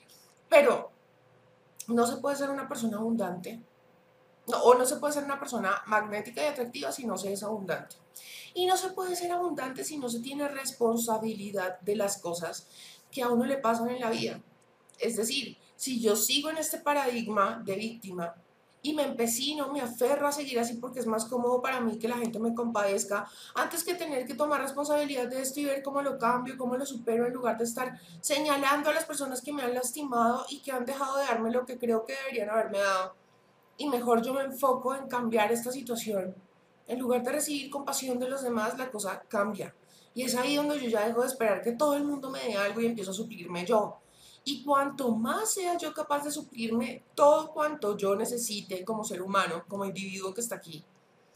[SPEAKER 1] Pero no se puede ser una persona abundante, o no se puede ser una persona magnética y atractiva si no se es abundante. Y no se puede ser abundante si no se tiene responsabilidad de las cosas que a uno le pasan en la vida. Es decir, si yo sigo en este paradigma de víctima, y me empecino, me aferro a seguir así porque es más cómodo para mí que la gente me compadezca, antes que tener que tomar responsabilidad de esto y ver cómo lo cambio, cómo lo supero, en lugar de estar señalando a las personas que me han lastimado y que han dejado de darme lo que creo que deberían haberme dado. Y mejor yo me enfoco en cambiar esta situación. En lugar de recibir compasión de los demás, la cosa cambia. Y es ahí donde yo ya dejo de esperar que todo el mundo me dé algo y empiezo a suplirme yo. Y cuanto más sea yo capaz de suplirme todo cuanto yo necesite como ser humano, como individuo que está aquí,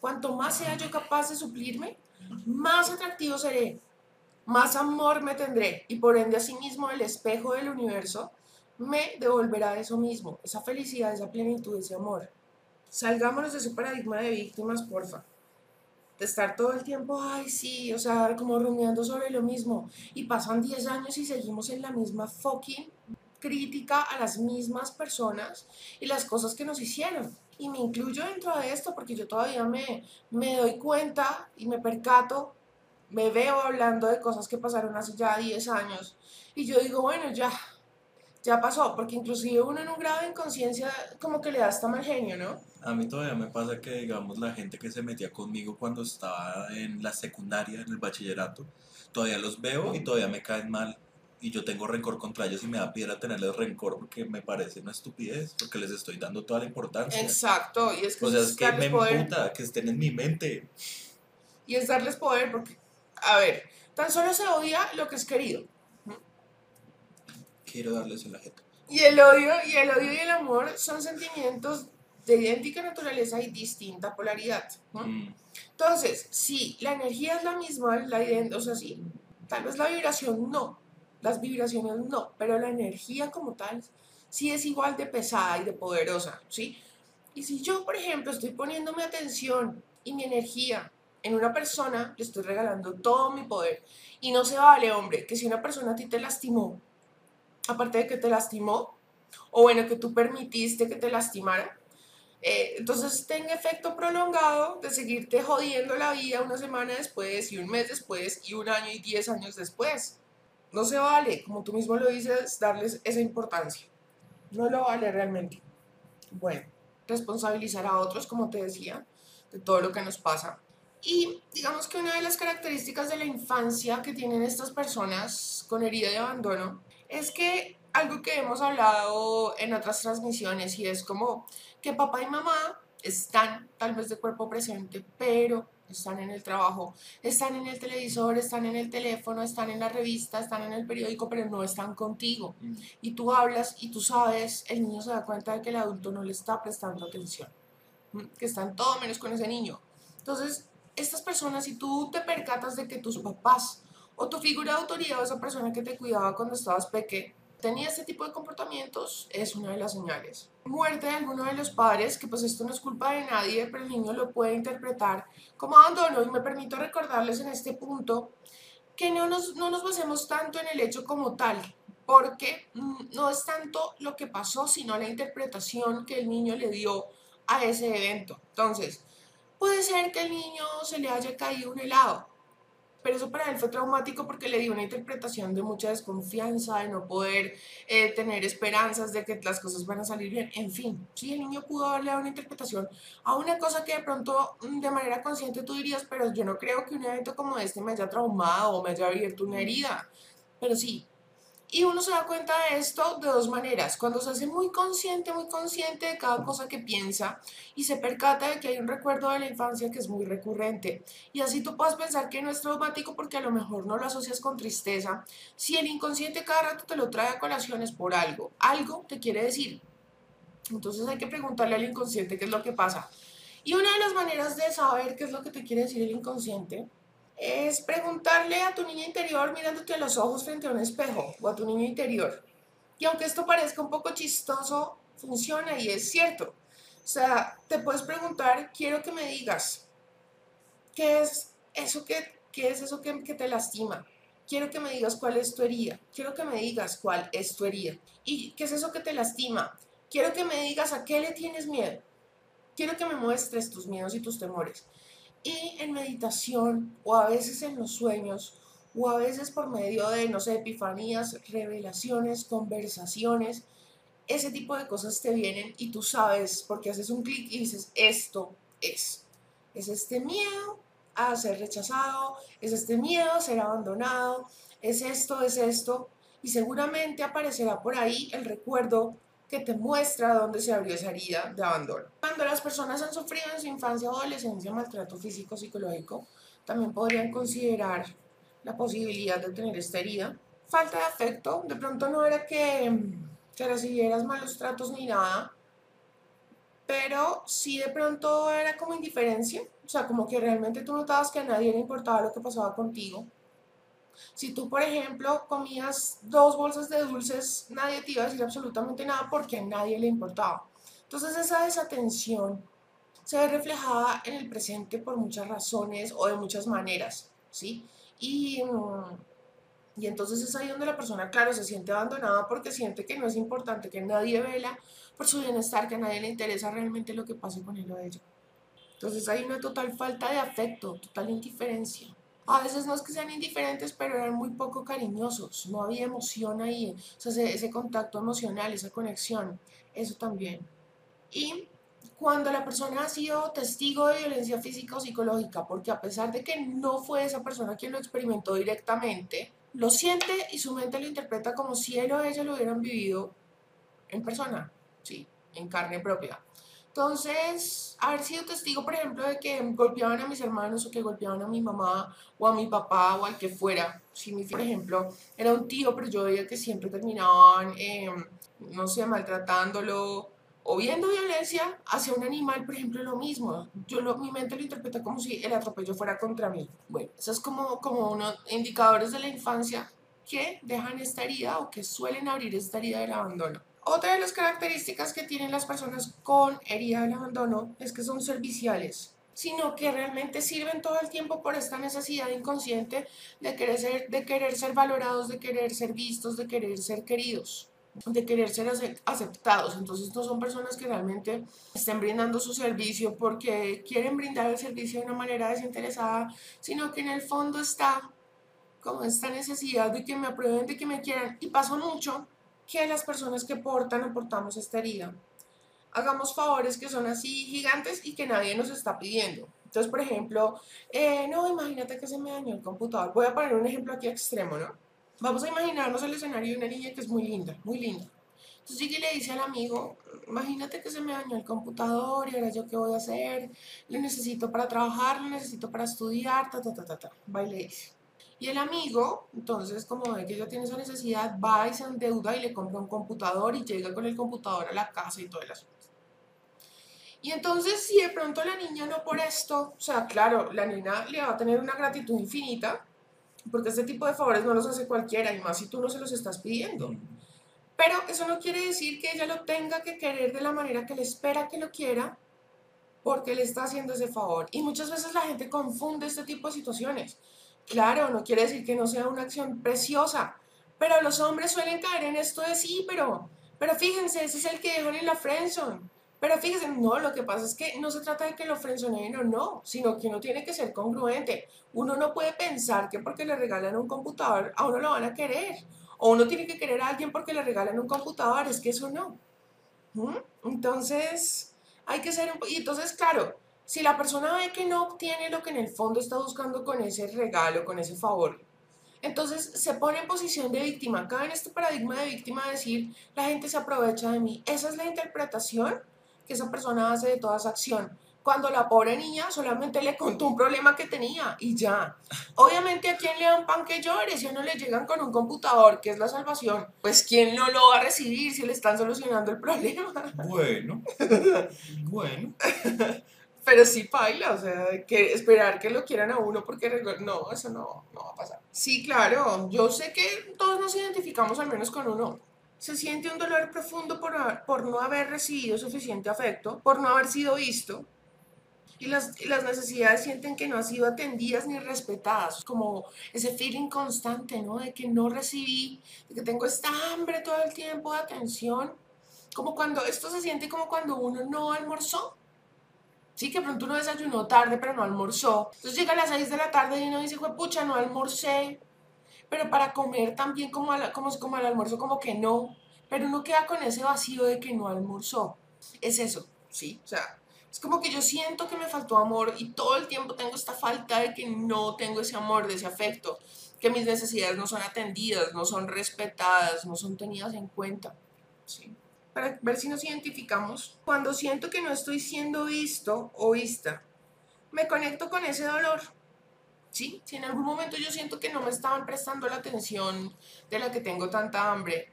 [SPEAKER 1] cuanto más sea yo capaz de suplirme, más atractivo seré, más amor me tendré y por ende asimismo el espejo del universo me devolverá eso mismo, esa felicidad, esa plenitud, ese amor. Salgámonos de ese paradigma de víctimas, porfa de estar todo el tiempo, ay, sí, o sea, como rumiando sobre lo mismo. Y pasan 10 años y seguimos en la misma fucking crítica a las mismas personas y las cosas que nos hicieron. Y me incluyo dentro de esto porque yo todavía me, me doy cuenta y me percato, me veo hablando de cosas que pasaron hace ya 10 años. Y yo digo, bueno, ya, ya pasó, porque inclusive uno en un grado de inconsciencia como que le da hasta mal genio, ¿no?
[SPEAKER 2] A mí todavía me pasa que, digamos, la gente que se metía conmigo cuando estaba en la secundaria, en el bachillerato, todavía los veo y todavía me caen mal. Y yo tengo rencor contra ellos y me da piedra tenerles rencor porque me parece una estupidez, porque les estoy dando toda la importancia.
[SPEAKER 1] Exacto, y es que,
[SPEAKER 2] o sea, es que me
[SPEAKER 1] poder.
[SPEAKER 2] que estén en mi mente.
[SPEAKER 1] Y es darles poder porque, a ver, tan solo se odia lo que es querido
[SPEAKER 2] quiero darles el jeta.
[SPEAKER 1] Y el odio y el odio y el amor son sentimientos de idéntica naturaleza y distinta polaridad. Mm. Entonces, si la energía es la misma, la o sea, sí, tal vez la vibración no, las vibraciones no, pero la energía como tal sí es igual de pesada y de poderosa, ¿sí? Y si yo, por ejemplo, estoy poniendo mi atención y mi energía en una persona, le estoy regalando todo mi poder. Y no se vale, hombre, que si una persona a ti te lastimó, aparte de que te lastimó, o bueno, que tú permitiste que te lastimara, eh, entonces tenga efecto prolongado de seguirte jodiendo la vida una semana después y un mes después y un año y diez años después. No se vale, como tú mismo lo dices, darles esa importancia. No lo vale realmente. Bueno, responsabilizar a otros, como te decía, de todo lo que nos pasa. Y digamos que una de las características de la infancia que tienen estas personas con herida de abandono es que algo que hemos hablado en otras transmisiones y es como que papá y mamá están tal vez de cuerpo presente, pero están en el trabajo, están en el televisor, están en el teléfono, están en la revista, están en el periódico, pero no están contigo. Mm. Y tú hablas y tú sabes, el niño se da cuenta de que el adulto no le está prestando atención, que están todo menos con ese niño. Entonces, estas personas, si tú te percatas de que tus papás o tu figura de autoridad o esa persona que te cuidaba cuando estabas peque tenía este tipo de comportamientos, es una de las señales. Muerte de alguno de los padres, que pues esto no es culpa de nadie, pero el niño lo puede interpretar como abandono y me permito recordarles en este punto que no nos, no nos basemos tanto en el hecho como tal, porque no es tanto lo que pasó, sino la interpretación que el niño le dio a ese evento. Entonces, puede ser que el niño se le haya caído un helado, pero eso para él fue traumático porque le dio una interpretación de mucha desconfianza, de no poder eh, tener esperanzas de que las cosas van a salir bien. En fin, sí, el niño pudo darle una interpretación a una cosa que de pronto mm, de manera consciente tú dirías, pero yo no creo que un evento como este me haya traumado o me haya abierto una herida. Pero sí, y uno se da cuenta de esto de dos maneras. Cuando se hace muy consciente, muy consciente de cada cosa que piensa y se percata de que hay un recuerdo de la infancia que es muy recurrente. Y así tú puedes pensar que no es traumático porque a lo mejor no lo asocias con tristeza. Si el inconsciente cada rato te lo trae a colaciones por algo, algo te quiere decir. Entonces hay que preguntarle al inconsciente qué es lo que pasa. Y una de las maneras de saber qué es lo que te quiere decir el inconsciente es preguntarle a tu niña interior mirándote a los ojos frente a un espejo o a tu niño interior. Y aunque esto parezca un poco chistoso, funciona y es cierto. O sea, te puedes preguntar, quiero que me digas, ¿qué es eso que, qué es eso que te lastima? Quiero que me digas cuál es tu herida. Quiero que me digas cuál es tu herida. ¿Y qué es eso que te lastima? Quiero que me digas a qué le tienes miedo. Quiero que me muestres tus miedos y tus temores. Y en meditación o a veces en los sueños o a veces por medio de, no sé, epifanías, revelaciones, conversaciones, ese tipo de cosas te vienen y tú sabes porque haces un clic y dices, esto es. Es este miedo a ser rechazado, es este miedo a ser abandonado, es esto, es esto. Y seguramente aparecerá por ahí el recuerdo que te muestra dónde se abrió esa herida de abandono. Cuando las personas han sufrido en su infancia o adolescencia maltrato físico psicológico, también podrían considerar la posibilidad de tener esta herida. Falta de afecto, de pronto no era que, que recibieras malos tratos ni nada, pero sí de pronto era como indiferencia, o sea, como que realmente tú notabas que a nadie le importaba lo que pasaba contigo si tú, por ejemplo, comías dos bolsas de dulces, nadie te iba a decir absolutamente nada porque a nadie le importaba. Entonces esa desatención se ve reflejada en el presente por muchas razones o de muchas maneras, ¿sí? Y, y entonces es ahí donde la persona, claro, se siente abandonada porque siente que no es importante, que nadie vela por su bienestar, que a nadie le interesa realmente lo que pase con él o ella. Entonces hay una total falta de afecto, total indiferencia. A veces no es que sean indiferentes, pero eran muy poco cariñosos, no había emoción ahí, o sea, ese, contacto emocional, esa conexión, eso también. Y cuando la persona ha sido testigo de violencia física o psicológica, porque a pesar de que no fue esa persona quien lo experimentó directamente, lo siente y su mente lo interpreta como si él o ella lo hubieran vivido en persona, sí, en carne propia. Entonces, haber sido testigo, por ejemplo, de que golpeaban a mis hermanos o que golpeaban a mi mamá o a mi papá o al que fuera. Si mi, por ejemplo, era un tío, pero yo veía que siempre terminaban, em, no sé, maltratándolo o viendo violencia hacia un animal, por ejemplo, lo mismo. Yo lo, mi mente lo interpreta como si el atropello fuera contra mí. Bueno, esos es como, como unos indicadores de la infancia que dejan esta herida o que suelen abrir esta herida del abandono. Otra de las características que tienen las personas con herida del abandono es que son serviciales, sino que realmente sirven todo el tiempo por esta necesidad inconsciente de querer ser, de querer ser valorados, de querer ser vistos, de querer ser queridos de querer ser aceptados. Entonces no son personas que realmente estén brindando su servicio porque quieren brindar el servicio de una manera desinteresada, sino que en el fondo está como esta necesidad de que me aprueben, de que me quieran. Y pasa mucho que las personas que portan o portamos esta herida, hagamos favores que son así gigantes y que nadie nos está pidiendo. Entonces, por ejemplo, eh, no, imagínate que se me dañó el computador. Voy a poner un ejemplo aquí extremo, ¿no? Vamos a imaginarnos el escenario de una niña que es muy linda, muy linda. Entonces llega y le dice al amigo, imagínate que se me dañó el computador y ahora yo qué voy a hacer, lo necesito para trabajar, lo necesito para estudiar, ta, ta, ta, ta, ta. Va y le dice. Y el amigo, entonces, como ve que ella tiene esa necesidad, va y se endeuda y le compra un computador y llega con el computador a la casa y todo el asunto. Y entonces, si de pronto la niña no por esto, o sea, claro, la niña le va a tener una gratitud infinita, porque este tipo de favores no los hace cualquiera, y más si tú no se los estás pidiendo. Pero eso no quiere decir que ella lo tenga que querer de la manera que le espera que lo quiera, porque le está haciendo ese favor. Y muchas veces la gente confunde este tipo de situaciones. Claro, no quiere decir que no sea una acción preciosa, pero los hombres suelen caer en esto de sí, pero, pero fíjense, ese es el que dejan en la friendzone. Pero fíjense, no, lo que pasa es que no se trata de que lo frenzoneen o no, sino que uno tiene que ser congruente. Uno no puede pensar que porque le regalan un computador a uno lo van a querer. O uno tiene que querer a alguien porque le regalan un computador, es que eso no. ¿Mm? Entonces, hay que ser un... Y entonces, claro, si la persona ve que no obtiene lo que en el fondo está buscando con ese regalo, con ese favor, entonces se pone en posición de víctima. Acá en este paradigma de víctima decir, la gente se aprovecha de mí. Esa es la interpretación que esa persona hace de toda esa acción. Cuando la pobre niña solamente le contó un problema que tenía y ya. Obviamente a quién le dan pan que llore, si a uno le llegan con un computador, que es la salvación, pues quién no lo va a recibir si le están solucionando el problema.
[SPEAKER 2] Bueno, bueno.
[SPEAKER 1] Pero sí baila, o sea, que esperar que lo quieran a uno porque no, eso no, no va a pasar. Sí, claro, yo sé que todos nos identificamos al menos con uno. Se siente un dolor profundo por, por no haber recibido suficiente afecto, por no haber sido visto, y las, y las, necesidades sienten que no han sido atendidas ni respetadas, como ese feeling constante, ¿no? De que no recibí, de que tengo esta hambre todo el tiempo de atención, como cuando esto se siente como cuando uno no almorzó, Sí, que pronto uno desayunó tarde, pero no almorzó. Entonces llega a las 6 de la tarde y uno dice, pucha, no almorcé. Pero para comer también como, como, como al almuerzo, como que no. Pero uno queda con ese vacío de que no almorzó. Es eso, ¿sí? O sea, es como que yo siento que me faltó amor y todo el tiempo tengo esta falta de que no tengo ese amor, de ese afecto, que mis necesidades no son atendidas, no son respetadas, no son tenidas en cuenta. ¿sí? Para ver si nos identificamos. Cuando siento que no estoy siendo visto o vista, me conecto con ese dolor. ¿Sí? Si en algún momento yo siento que no me estaban prestando la atención de la que tengo tanta hambre,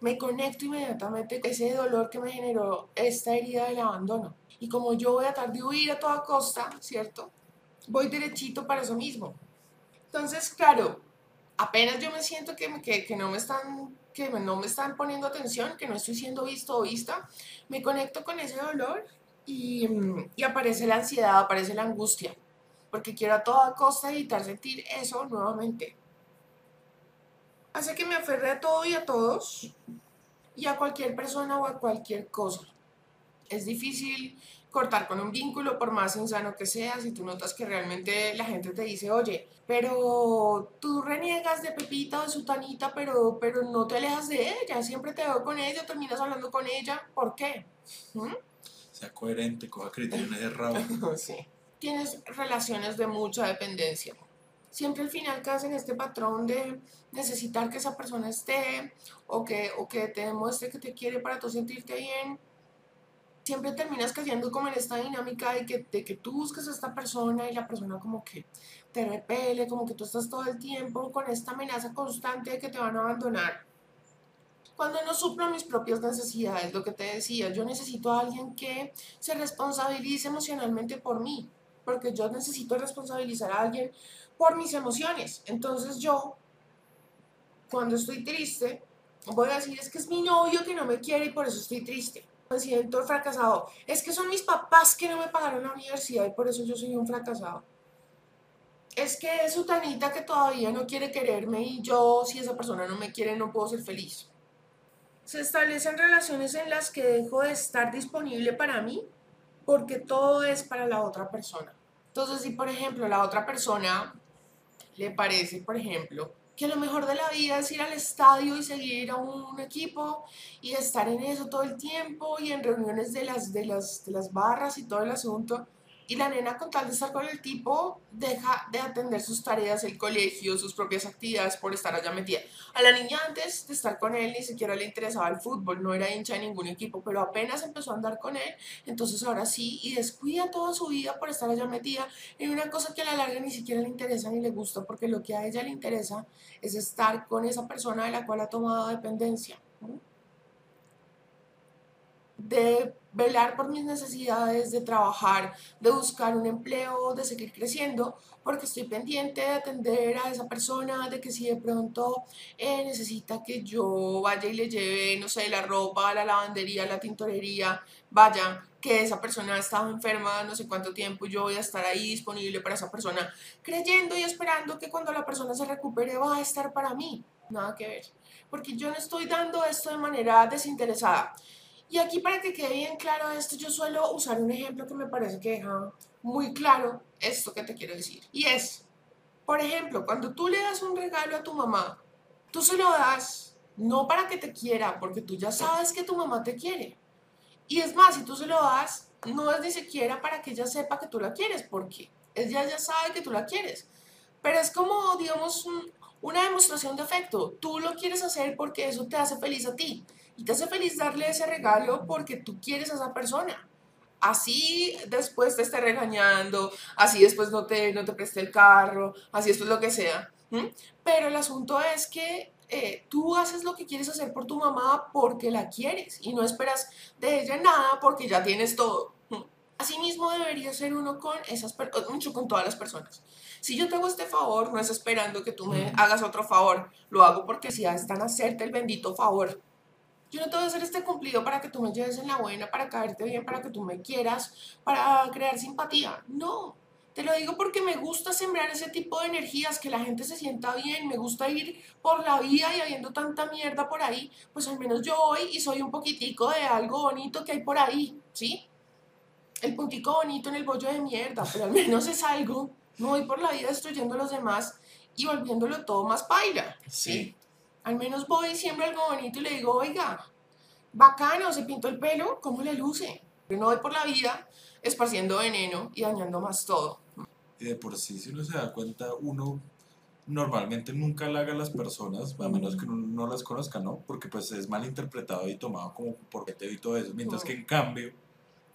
[SPEAKER 1] me conecto inmediatamente con ese dolor que me generó esta herida del abandono. Y como yo voy a tratar de huir a toda costa, ¿cierto? Voy derechito para eso mismo. Entonces, claro, apenas yo me siento que, que, que no me están que no me están poniendo atención, que no estoy siendo visto o vista, me conecto con ese dolor y, y aparece la ansiedad, aparece la angustia, porque quiero a toda costa evitar sentir eso nuevamente. Hace que me aferre a todo y a todos y a cualquier persona o a cualquier cosa. Es difícil cortar con un vínculo, por más insano que sea, si tú notas que realmente la gente te dice, oye, pero tú reniegas de Pepita o de Sutanita, pero, pero no te alejas de ella, siempre te veo con ella, terminas hablando con ella, ¿por qué?
[SPEAKER 2] ¿Mm? Sea coherente, coja criterios errados.
[SPEAKER 1] sí. Tienes relaciones de mucha dependencia. Siempre al final caes en este patrón de necesitar que esa persona esté o que, o que te demuestre que te quiere para tú sentirte bien siempre terminas cayendo como en esta dinámica de que, que tú buscas a esta persona y la persona como que te repele, como que tú estás todo el tiempo con esta amenaza constante de que te van a abandonar. Cuando no suplo mis propias necesidades, lo que te decía, yo necesito a alguien que se responsabilice emocionalmente por mí, porque yo necesito responsabilizar a alguien por mis emociones. Entonces yo Cuando estoy triste, voy a decir, es que es mi novio que no me quiere y por eso estoy triste. Me siento fracasado. Es que son mis papás que no me pagaron la universidad y por eso yo soy un fracasado. Es que es su tanita que todavía no quiere quererme y yo, si esa persona no me quiere, no puedo ser feliz. Se establecen relaciones en las que dejo de estar disponible para mí porque todo es para la otra persona. Entonces, si por ejemplo la otra persona le parece, por ejemplo, que lo mejor de la vida es ir al estadio y seguir a un equipo y estar en eso todo el tiempo y en reuniones de las, de las, de las barras y todo el asunto, y la nena, con tal de estar con el tipo, deja de atender sus tareas, el colegio, sus propias actividades por estar allá metida. A la niña antes de estar con él ni siquiera le interesaba el fútbol, no era hincha de ningún equipo, pero apenas empezó a andar con él, entonces ahora sí, y descuida toda su vida por estar allá metida en una cosa que a la larga ni siquiera le interesa ni le gusta, porque lo que a ella le interesa es estar con esa persona de la cual ha tomado dependencia. De velar por mis necesidades, de trabajar, de buscar un empleo, de seguir creciendo, porque estoy pendiente de atender a esa persona, de que si de pronto eh, necesita que yo vaya y le lleve, no sé, la ropa la lavandería, la tintorería, vaya, que esa persona ha estado enferma no sé cuánto tiempo, yo voy a estar ahí disponible para esa persona, creyendo y esperando que cuando la persona se recupere va a estar para mí. Nada que ver, porque yo no estoy dando esto de manera desinteresada. Y aquí para que quede bien claro esto, yo suelo usar un ejemplo que me parece que deja muy claro esto que te quiero decir. Y es, por ejemplo, cuando tú le das un regalo a tu mamá, tú se lo das no para que te quiera, porque tú ya sabes que tu mamá te quiere. Y es más, si tú se lo das, no es ni siquiera para que ella sepa que tú la quieres, porque ella ya sabe que tú la quieres. Pero es como, digamos, una demostración de afecto. Tú lo quieres hacer porque eso te hace feliz a ti y te hace feliz darle ese regalo porque tú quieres a esa persona. Así después te esté regañando, así después no te, no te preste el carro, así después lo que sea. Pero el asunto es que eh, tú haces lo que quieres hacer por tu mamá porque la quieres y no esperas de ella nada porque ya tienes todo. Asimismo debería ser uno con esas mucho con todas las personas. Si yo te hago este favor, no es esperando que tú me hagas otro favor, lo hago porque si están a hacerte el bendito favor yo no te voy a hacer este cumplido para que tú me lleves en la buena, para caerte bien, para que tú me quieras, para crear simpatía. No, te lo digo porque me gusta sembrar ese tipo de energías, que la gente se sienta bien, me gusta ir por la vida y habiendo tanta mierda por ahí, pues al menos yo voy y soy un poquitico de algo bonito que hay por ahí, ¿sí? El puntico bonito en el bollo de mierda, pero al menos es algo. No voy por la vida destruyendo a los demás y volviéndolo todo más paila.
[SPEAKER 2] Sí.
[SPEAKER 1] Al menos voy siembro algo bonito y le digo, oiga, bacano, se pintó el pelo, ¿cómo le luce? Yo no voy por la vida esparciendo veneno y dañando más todo.
[SPEAKER 2] Y de por sí, si uno se da cuenta, uno normalmente nunca halaga a las personas, a menos que uno no las conozca, ¿no? Porque pues es mal interpretado y tomado como por y todo eso. Mientras que en cambio,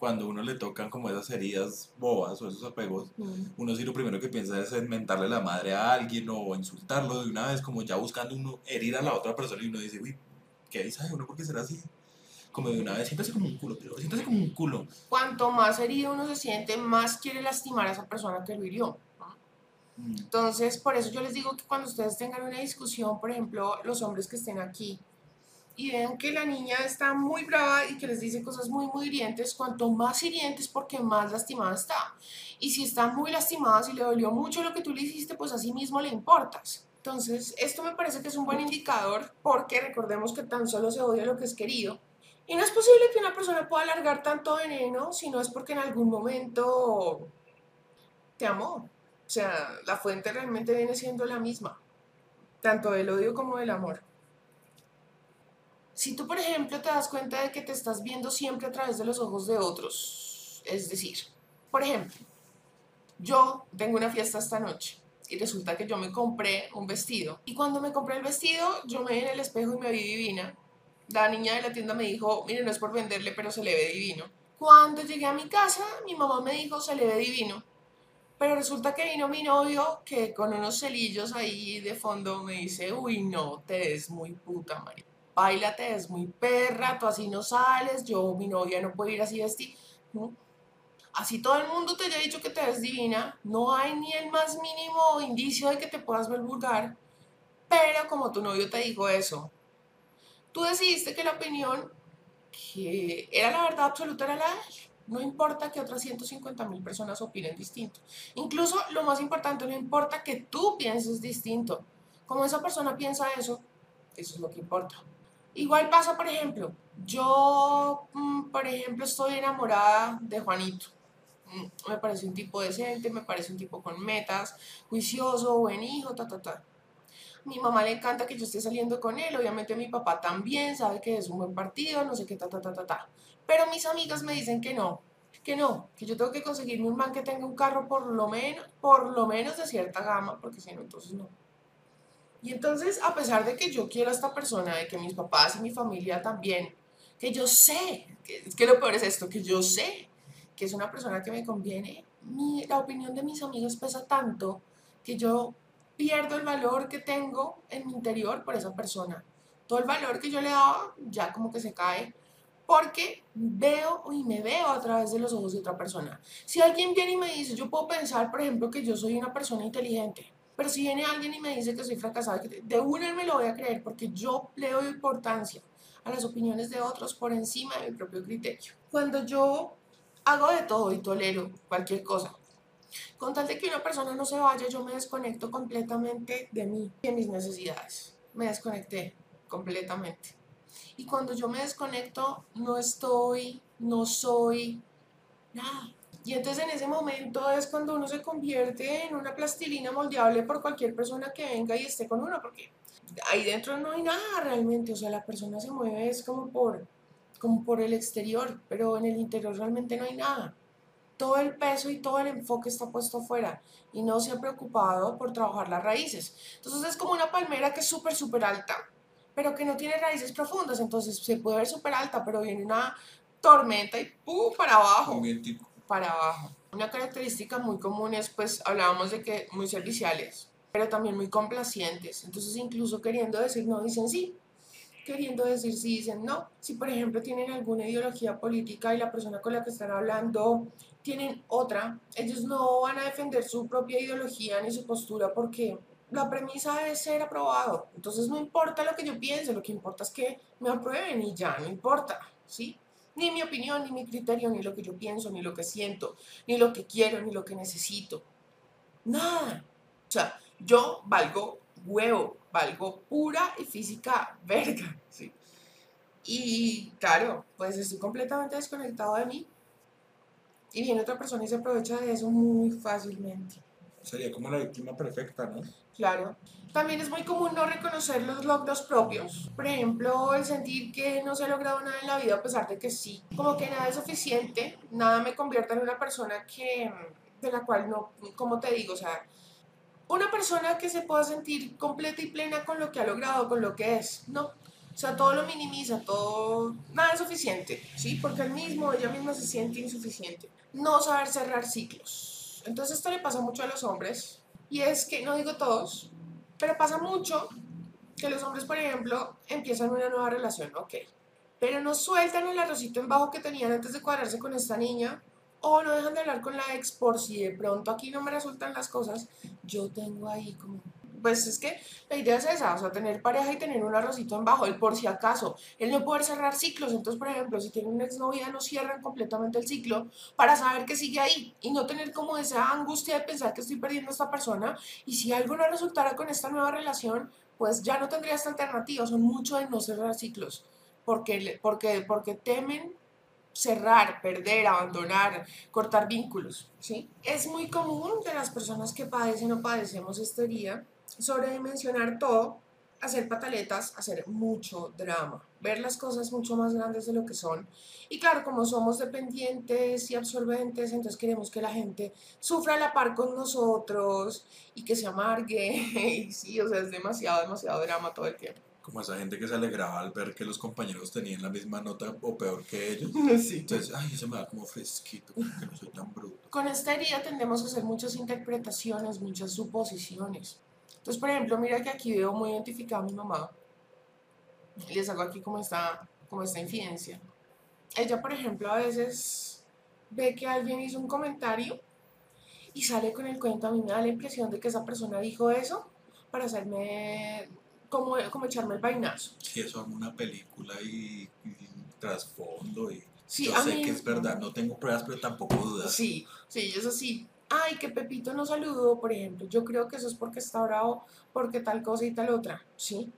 [SPEAKER 2] cuando uno le tocan como esas heridas bobas o esos apegos, uno sí lo primero que piensa es en mentarle la madre a alguien o insultarlo de una vez, como ya buscando uno herir a la otra persona y uno dice, uy, ¿qué dice uno por qué será así? Como de una vez, siéntase como un culo, pero siéntase como un culo.
[SPEAKER 1] Cuanto más herido uno se siente, más quiere lastimar a esa persona que lo hirió. Mm. Entonces, por eso yo les digo que cuando ustedes tengan una discusión, por ejemplo, los hombres que estén aquí, y vean que la niña está muy brava y que les dice cosas muy, muy hirientes, cuanto más hirientes porque más lastimada está. Y si está muy lastimada, si le dolió mucho lo que tú le hiciste, pues así mismo le importas. Entonces, esto me parece que es un buen indicador porque recordemos que tan solo se odia lo que es querido. Y no es posible que una persona pueda alargar tanto veneno si no es porque en algún momento te amó. O sea, la fuente realmente viene siendo la misma, tanto del odio como del amor. Si tú, por ejemplo, te das cuenta de que te estás viendo siempre a través de los ojos de otros, es decir, por ejemplo, yo tengo una fiesta esta noche y resulta que yo me compré un vestido y cuando me compré el vestido yo me vi en el espejo y me vi divina. La niña de la tienda me dijo, mire, no es por venderle, pero se le ve divino. Cuando llegué a mi casa, mi mamá me dijo, se le ve divino. Pero resulta que vino mi novio que con unos celillos ahí de fondo me dice, uy, no, te ves muy puta, María bailate, es muy perra, tú así no sales, yo, mi novia no puede ir así vestir. Así todo el mundo te haya dicho que te ves divina, no hay ni el más mínimo indicio de que te puedas ver vulgar, Pero como tu novio te dijo eso, tú decidiste que la opinión que era la verdad absoluta era la de él. No importa que otras 150 mil personas opinen distinto. Incluso lo más importante, no importa que tú pienses distinto. Como esa persona piensa eso, eso es lo que importa. Igual pasa, por ejemplo, yo, mm, por ejemplo, estoy enamorada de Juanito. Mm, me parece un tipo decente, me parece un tipo con metas, juicioso, buen hijo, ta, ta, ta. Mi mamá le encanta que yo esté saliendo con él, obviamente mi papá también sabe que es un buen partido, no sé qué, ta, ta, ta, ta, ta. Pero mis amigas me dicen que no, que no, que yo tengo que conseguirme un man que tenga un carro por lo menos, por lo menos de cierta gama, porque si no, entonces no. Y entonces, a pesar de que yo quiero a esta persona, de que mis papás y mi familia también, que yo sé, que, que lo peor es esto, que yo sé que es una persona que me conviene, mi, la opinión de mis amigos pesa tanto que yo pierdo el valor que tengo en mi interior por esa persona. Todo el valor que yo le daba ya como que se cae porque veo y me veo a través de los ojos de otra persona. Si alguien viene y me dice, yo puedo pensar, por ejemplo, que yo soy una persona inteligente, pero si viene alguien y me dice que soy fracasada, de una me lo voy a creer porque yo le doy importancia a las opiniones de otros por encima de mi propio criterio. Cuando yo hago de todo y tolero cualquier cosa, con tal de que una persona no se vaya, yo me desconecto completamente de mí y de mis necesidades. Me desconecté completamente. Y cuando yo me desconecto, no estoy, no soy nada. Y entonces en ese momento es cuando uno se convierte en una plastilina moldeable por cualquier persona que venga y esté con uno, porque ahí dentro no hay nada realmente, o sea, la persona se mueve es como por, como por el exterior, pero en el interior realmente no hay nada. Todo el peso y todo el enfoque está puesto afuera y no se ha preocupado por trabajar las raíces. Entonces es como una palmera que es súper, súper alta, pero que no tiene raíces profundas, entonces se puede ver súper alta, pero viene una tormenta y ¡pum! para abajo para abajo. Una característica muy común es, pues, hablábamos de que muy serviciales, pero también muy complacientes. Entonces, incluso queriendo decir no, dicen sí. Queriendo decir sí, dicen no. Si, por ejemplo, tienen alguna ideología política y la persona con la que están hablando tienen otra, ellos no van a defender su propia ideología ni su postura porque la premisa es ser aprobado. Entonces, no importa lo que yo piense, lo que importa es que me aprueben y ya, no importa, ¿sí? Ni mi opinión, ni mi criterio, ni lo que yo pienso, ni lo que siento, ni lo que quiero, ni lo que necesito. Nada. O sea, yo valgo huevo, valgo pura y física verga. ¿sí? Y claro, pues estoy completamente desconectado de mí. Y viene otra persona y se aprovecha de eso muy fácilmente.
[SPEAKER 2] Sería como la víctima perfecta, ¿no?
[SPEAKER 1] Claro. También es muy común no reconocer los logros propios. Por ejemplo, el sentir que no se ha logrado nada en la vida a pesar de que sí. Como que nada es suficiente, nada me convierte en una persona que, de la cual no, como te digo, o sea, una persona que se pueda sentir completa y plena con lo que ha logrado, con lo que es, no. O sea, todo lo minimiza, todo, nada es suficiente, ¿sí? Porque él mismo, ella misma se siente insuficiente. No saber cerrar ciclos. Entonces esto le pasa mucho a los hombres, y es que, no digo todos, pero pasa mucho que los hombres, por ejemplo, empiezan una nueva relación, ok, pero no sueltan el arrocito en bajo que tenían antes de cuadrarse con esta niña, o no dejan de hablar con la ex por si de pronto aquí no me resultan las cosas, yo tengo ahí como pues es que la idea es esa, o sea, tener pareja y tener un arrocito en bajo, el por si acaso, el no poder cerrar ciclos, entonces, por ejemplo, si tienen una exnovia, no cierran completamente el ciclo para saber que sigue ahí y no tener como esa angustia de pensar que estoy perdiendo a esta persona y si algo no resultara con esta nueva relación, pues ya no tendría esta alternativa, son mucho de no cerrar ciclos, porque, porque, porque temen cerrar, perder, abandonar, cortar vínculos, ¿sí? Es muy común de las personas que padecen o padecemos esta herida sobredimensionar todo, hacer pataletas, hacer mucho drama, ver las cosas mucho más grandes de lo que son. Y claro, como somos dependientes y absorbentes, entonces queremos que la gente sufra a la par con nosotros y que se amargue. y sí, o sea, es demasiado, demasiado drama todo el tiempo.
[SPEAKER 2] Como esa gente que se alegraba al ver que los compañeros tenían la misma nota o peor que ellos.
[SPEAKER 1] Sí.
[SPEAKER 2] Entonces, ay, eso me da como fresquito, que no soy tan bruto.
[SPEAKER 1] Con esta herida tendemos a hacer muchas interpretaciones, muchas suposiciones. Entonces, por ejemplo, mira que aquí veo muy identificada a mi mamá. Les hago aquí como esta, como esta infidencia. Ella, por ejemplo, a veces ve que alguien hizo un comentario y sale con el cuento. A mí me da la impresión de que esa persona dijo eso para hacerme, como, como echarme el vainazo.
[SPEAKER 2] Sí, eso amo una película y, y trasfondo y
[SPEAKER 1] Sí,
[SPEAKER 2] yo sé
[SPEAKER 1] mí-
[SPEAKER 2] que es verdad, no tengo pruebas, pero tampoco dudas.
[SPEAKER 1] Sí, sí, eso sí. Ay, que Pepito no saludó, por ejemplo. Yo creo que eso es porque está bravo, porque tal cosa y tal otra, ¿sí?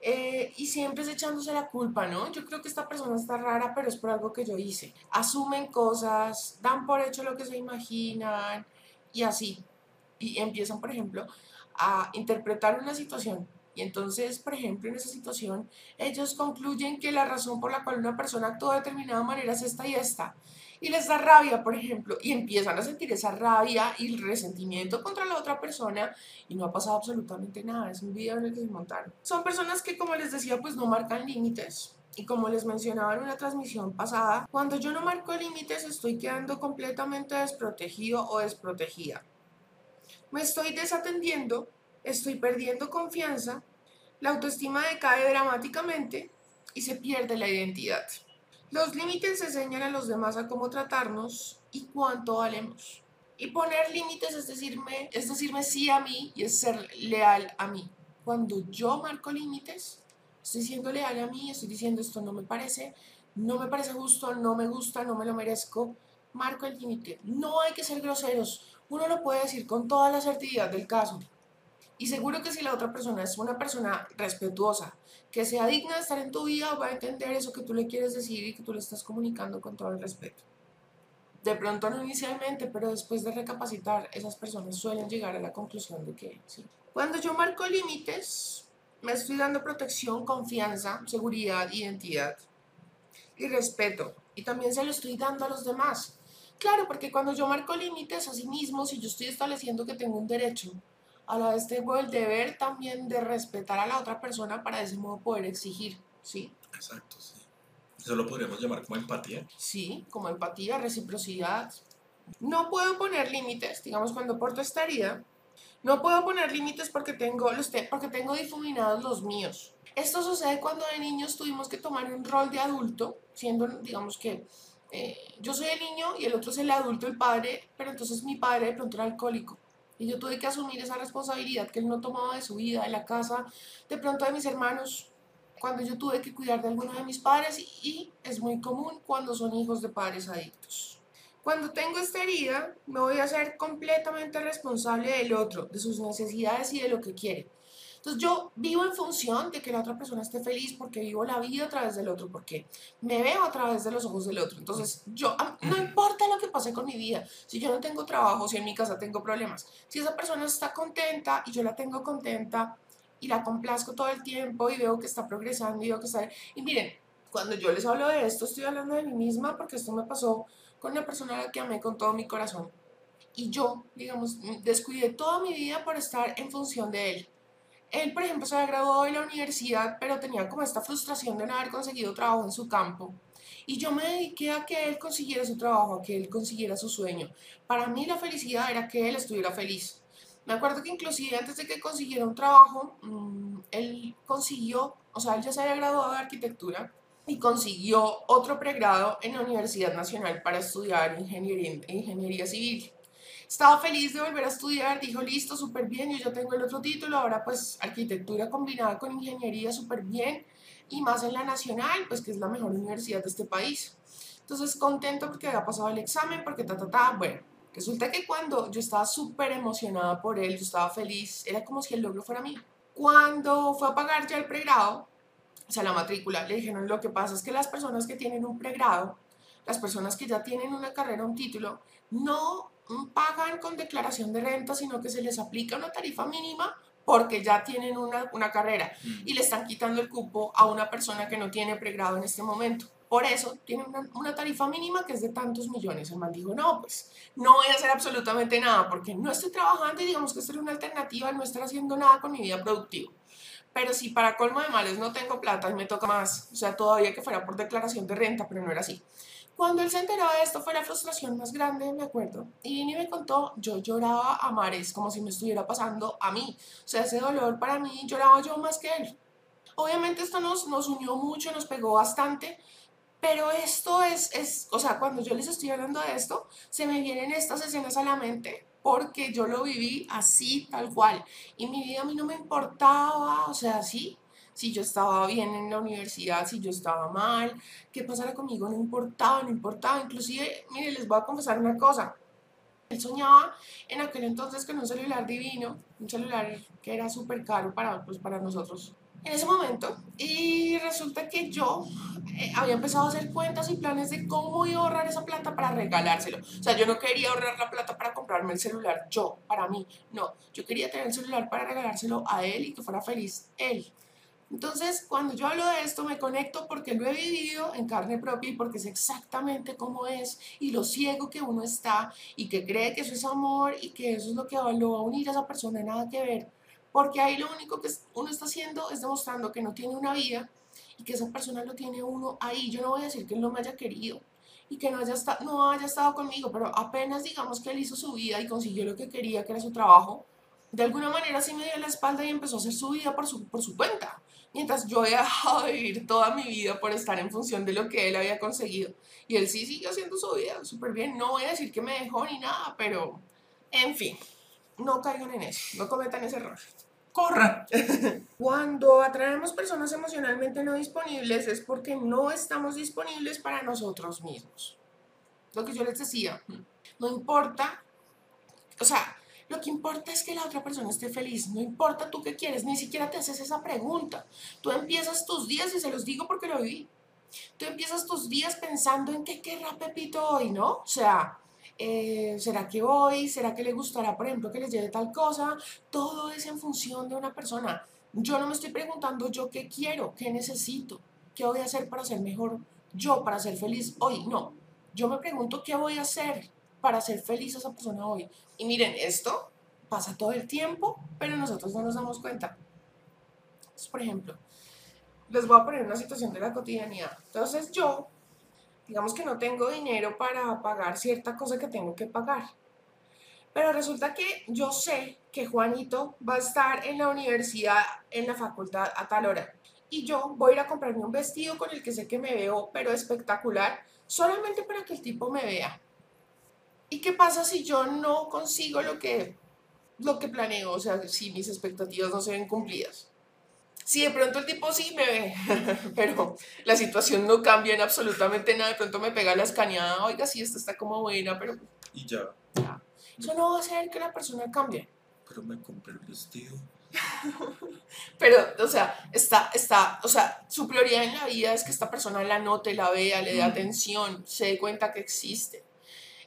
[SPEAKER 1] Eh, y siempre es echándose la culpa, ¿no? Yo creo que esta persona está rara, pero es por algo que yo hice. Asumen cosas, dan por hecho lo que se imaginan y así. Y empiezan, por ejemplo, a interpretar una situación. Y entonces, por ejemplo, en esa situación, ellos concluyen que la razón por la cual una persona actúa de determinada manera es esta y esta y les da rabia, por ejemplo, y empiezan a sentir esa rabia y el resentimiento contra la otra persona y no ha pasado absolutamente nada, es un video en el que se montaron. Son personas que, como les decía, pues no marcan límites. Y como les mencionaba en una transmisión pasada, cuando yo no marco límites estoy quedando completamente desprotegido o desprotegida. Me estoy desatendiendo, estoy perdiendo confianza, la autoestima decae dramáticamente y se pierde la identidad. Los límites enseñan a los demás a cómo tratarnos y cuánto valemos. Y poner límites es decirme, es decirme sí a mí y es ser leal a mí. Cuando yo marco límites, estoy siendo leal a mí, estoy diciendo esto no me parece, no me parece justo, no me gusta, no me lo merezco. Marco el límite. No hay que ser groseros. Uno lo puede decir con toda la certidumbre del caso. Y seguro que si la otra persona es una persona respetuosa, que sea digna de estar en tu vida, va a entender eso que tú le quieres decir y que tú le estás comunicando con todo el respeto. De pronto no inicialmente, pero después de recapacitar, esas personas suelen llegar a la conclusión de que sí. Cuando yo marco límites, me estoy dando protección, confianza, seguridad, identidad y respeto. Y también se lo estoy dando a los demás. Claro, porque cuando yo marco límites a sí mismo, si yo estoy estableciendo que tengo un derecho, a la vez tengo el deber también de respetar a la otra persona para de ese modo poder exigir, ¿sí?
[SPEAKER 2] Exacto, sí. Eso lo podríamos llamar como empatía.
[SPEAKER 1] Sí, como empatía, reciprocidad. No puedo poner límites, digamos, cuando porto esta herida, no puedo poner límites porque tengo, los te- porque tengo difuminados los míos. Esto sucede cuando de niños tuvimos que tomar un rol de adulto, siendo, digamos que eh, yo soy el niño y el otro es el adulto, el padre, pero entonces mi padre de pronto era alcohólico. Y yo tuve que asumir esa responsabilidad que él no tomaba de su vida, de la casa, de pronto de mis hermanos, cuando yo tuve que cuidar de alguno de mis padres y, es muy común cuando son hijos de padres adictos. Cuando tengo esta herida, me voy a ser completamente responsable del otro, de sus necesidades y de lo que quiere. Entonces yo vivo en función de que la otra persona esté feliz porque vivo la vida a través del otro, porque me veo a través de los ojos del otro. Entonces yo, no importa lo que pase con mi vida, si yo no tengo trabajo, si en mi casa tengo problemas, si esa persona está contenta y yo la tengo contenta y la complazco todo el tiempo y veo que está progresando y veo que está... Y miren, cuando yo les hablo de esto, estoy hablando de mí misma porque esto me pasó con una persona a la que amé con todo mi corazón. Y yo, digamos, descuidé toda mi vida por estar en función de él. Él, por ejemplo, se había graduado de la universidad, pero tenía como esta frustración de no haber conseguido trabajo en su campo. Y yo me dediqué a que él consiguiera su trabajo, a que él consiguiera su sueño. Para mí la felicidad era que él estuviera feliz. Me acuerdo que inclusive antes de que consiguiera un trabajo, mm, él consiguió, o sea, él ya se había graduado de arquitectura y consiguió otro pregrado en la Universidad Nacional para estudiar ingeniería, ingeniería civil. Estaba feliz de volver a estudiar, dijo, listo, súper bien, yo ya tengo el otro título, ahora pues arquitectura combinada con ingeniería, súper bien, y más en la nacional, pues que es la mejor universidad de este país. Entonces contento porque había pasado el examen, porque ta, ta, ta, bueno, resulta que cuando yo estaba súper emocionada por él, yo estaba feliz, era como si el logro fuera mío. Cuando fue a pagar ya el pregrado, o sea, la matrícula, le dijeron, lo que pasa es que las personas que tienen un pregrado, las personas que ya tienen una carrera, un título, no pagan con declaración de renta, sino que se les aplica una tarifa mínima porque ya tienen una, una carrera y le están quitando el cupo a una persona que no tiene pregrado en este momento. Por eso tienen una, una tarifa mínima que es de tantos millones. El man dijo, no, pues no voy a hacer absolutamente nada porque no estoy trabajando y digamos que esto era una alternativa al no estar haciendo nada con mi vida productiva. Pero si para colmo de males no tengo plata y me toca más, o sea, todavía que fuera por declaración de renta, pero no era así. Cuando él se enteró de esto fue la frustración más grande, me acuerdo. Y vino y me contó, yo lloraba a mares como si me estuviera pasando a mí. O sea, ese dolor para mí lloraba yo más que él. Obviamente esto nos, nos unió mucho, nos pegó bastante, pero esto es, es, o sea, cuando yo les estoy hablando de esto, se me vienen estas escenas a la mente porque yo lo viví así, tal cual. Y mi vida a mí no me importaba, o sea, sí, si yo estaba bien en la universidad, si yo estaba mal, qué pasara conmigo, no importaba, no importaba. Inclusive, mire, les voy a confesar una cosa. Él soñaba en aquel entonces con un celular divino, un celular que era súper caro para, pues, para nosotros en ese momento. Y resulta que yo eh, había empezado a hacer cuentas y planes de cómo iba a ahorrar esa plata para regalárselo. O sea, yo no quería ahorrar la plata para comprarme el celular yo, para mí. No, yo quería tener el celular para regalárselo a él y que fuera feliz él. Entonces, cuando yo hablo de esto, me conecto porque lo he vivido en carne propia y porque sé exactamente cómo es y lo ciego que uno está y que cree que eso es amor y que eso es lo que lo va a unir a esa persona, nada que ver. Porque ahí lo único que uno está haciendo es demostrando que no tiene una vida y que esa persona lo tiene uno ahí. Yo no voy a decir que él no me haya querido y que no haya, no haya estado conmigo, pero apenas digamos que él hizo su vida y consiguió lo que quería, que era su trabajo, de alguna manera sí me dio la espalda y empezó a hacer su vida por su, por su cuenta. Mientras yo he dejado de vivir toda mi vida por estar en función de lo que él había conseguido. Y él sí siguió haciendo su vida súper bien. No voy a decir que me dejó ni nada, pero en fin, no caigan en eso, no cometan ese error.
[SPEAKER 2] Corran.
[SPEAKER 1] Cuando atraemos personas emocionalmente no disponibles es porque no estamos disponibles para nosotros mismos. Lo que yo les decía, no importa, o sea, lo que importa es que la otra persona esté feliz. No importa tú qué quieres, ni siquiera te haces esa pregunta. Tú empiezas tus días, y se los digo porque lo viví. Tú empiezas tus días pensando en qué querrá Pepito hoy, ¿no? O sea, eh, ¿será que voy? ¿Será que le gustará, por ejemplo, que les lleve tal cosa? Todo es en función de una persona. Yo no me estoy preguntando yo qué quiero, qué necesito, qué voy a hacer para ser mejor yo, para ser feliz hoy. No, yo me pregunto qué voy a hacer para ser feliz a esa persona hoy. Y miren, esto pasa todo el tiempo, pero nosotros no nos damos cuenta. Entonces, por ejemplo, les voy a poner una situación de la cotidianidad. Entonces yo, digamos que no tengo dinero para pagar cierta cosa que tengo que pagar. Pero resulta que yo sé que Juanito va a estar en la universidad, en la facultad a tal hora. Y yo voy a ir a comprarme un vestido con el que sé que me veo, pero espectacular, solamente para que el tipo me vea. ¿Y qué pasa si yo no consigo lo que, lo que planeo? O sea, si mis expectativas no se ven cumplidas. Si de pronto el tipo sí me ve, pero la situación no cambia en absolutamente nada, de pronto me pega la escaneada, oiga, sí, esta está como buena, pero...
[SPEAKER 2] Y ya.
[SPEAKER 1] Eso no va a hacer que la persona cambie.
[SPEAKER 2] Pero me compré el vestido.
[SPEAKER 1] pero, o sea, está, está, o sea, su prioridad en la vida es que esta persona la note, la vea, le dé atención, se dé cuenta que existe.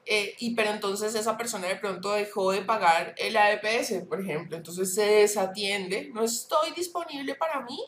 [SPEAKER 1] Eh, y pero entonces esa persona de pronto dejó de pagar el AEPS, por ejemplo, entonces se desatiende, no estoy disponible para mí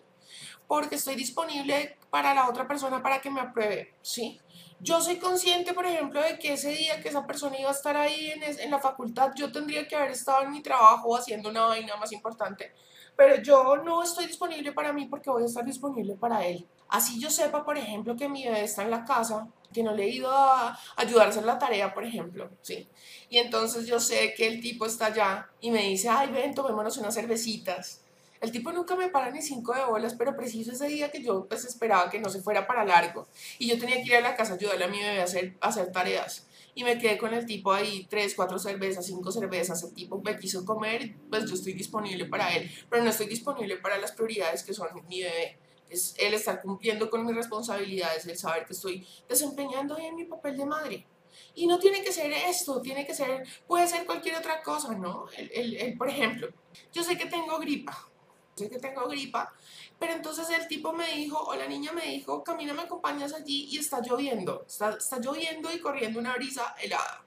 [SPEAKER 1] porque estoy disponible para la otra persona para que me apruebe, ¿sí? Yo soy consciente, por ejemplo, de que ese día que esa persona iba a estar ahí en, en la facultad, yo tendría que haber estado en mi trabajo haciendo una vaina más importante, pero yo no estoy disponible para mí porque voy a estar disponible para él. Así yo sepa, por ejemplo, que mi bebé está en la casa, que no le he ido a ayudar a hacer la tarea, por ejemplo, ¿sí? Y entonces yo sé que el tipo está allá y me dice, ay, ven, tomémonos unas cervecitas. El tipo nunca me para ni cinco de bolas, pero preciso ese día que yo pues esperaba que no se fuera para largo y yo tenía que ir a la casa a ayudarle a mi bebé a hacer, a hacer tareas. Y me quedé con el tipo ahí, tres, cuatro cervezas, cinco cervezas, el tipo me quiso comer, pues yo estoy disponible para él, pero no estoy disponible para las prioridades que son mi bebé es el estar cumpliendo con mis responsabilidades, el saber que estoy desempeñando bien mi papel de madre. Y no tiene que ser esto, tiene que ser, puede ser cualquier otra cosa, ¿no? El, el, por ejemplo, yo sé que tengo gripa, sé que tengo gripa, pero entonces el tipo me dijo, o la niña me dijo, Camina, me acompañas allí y está lloviendo, está, está lloviendo y corriendo una brisa helada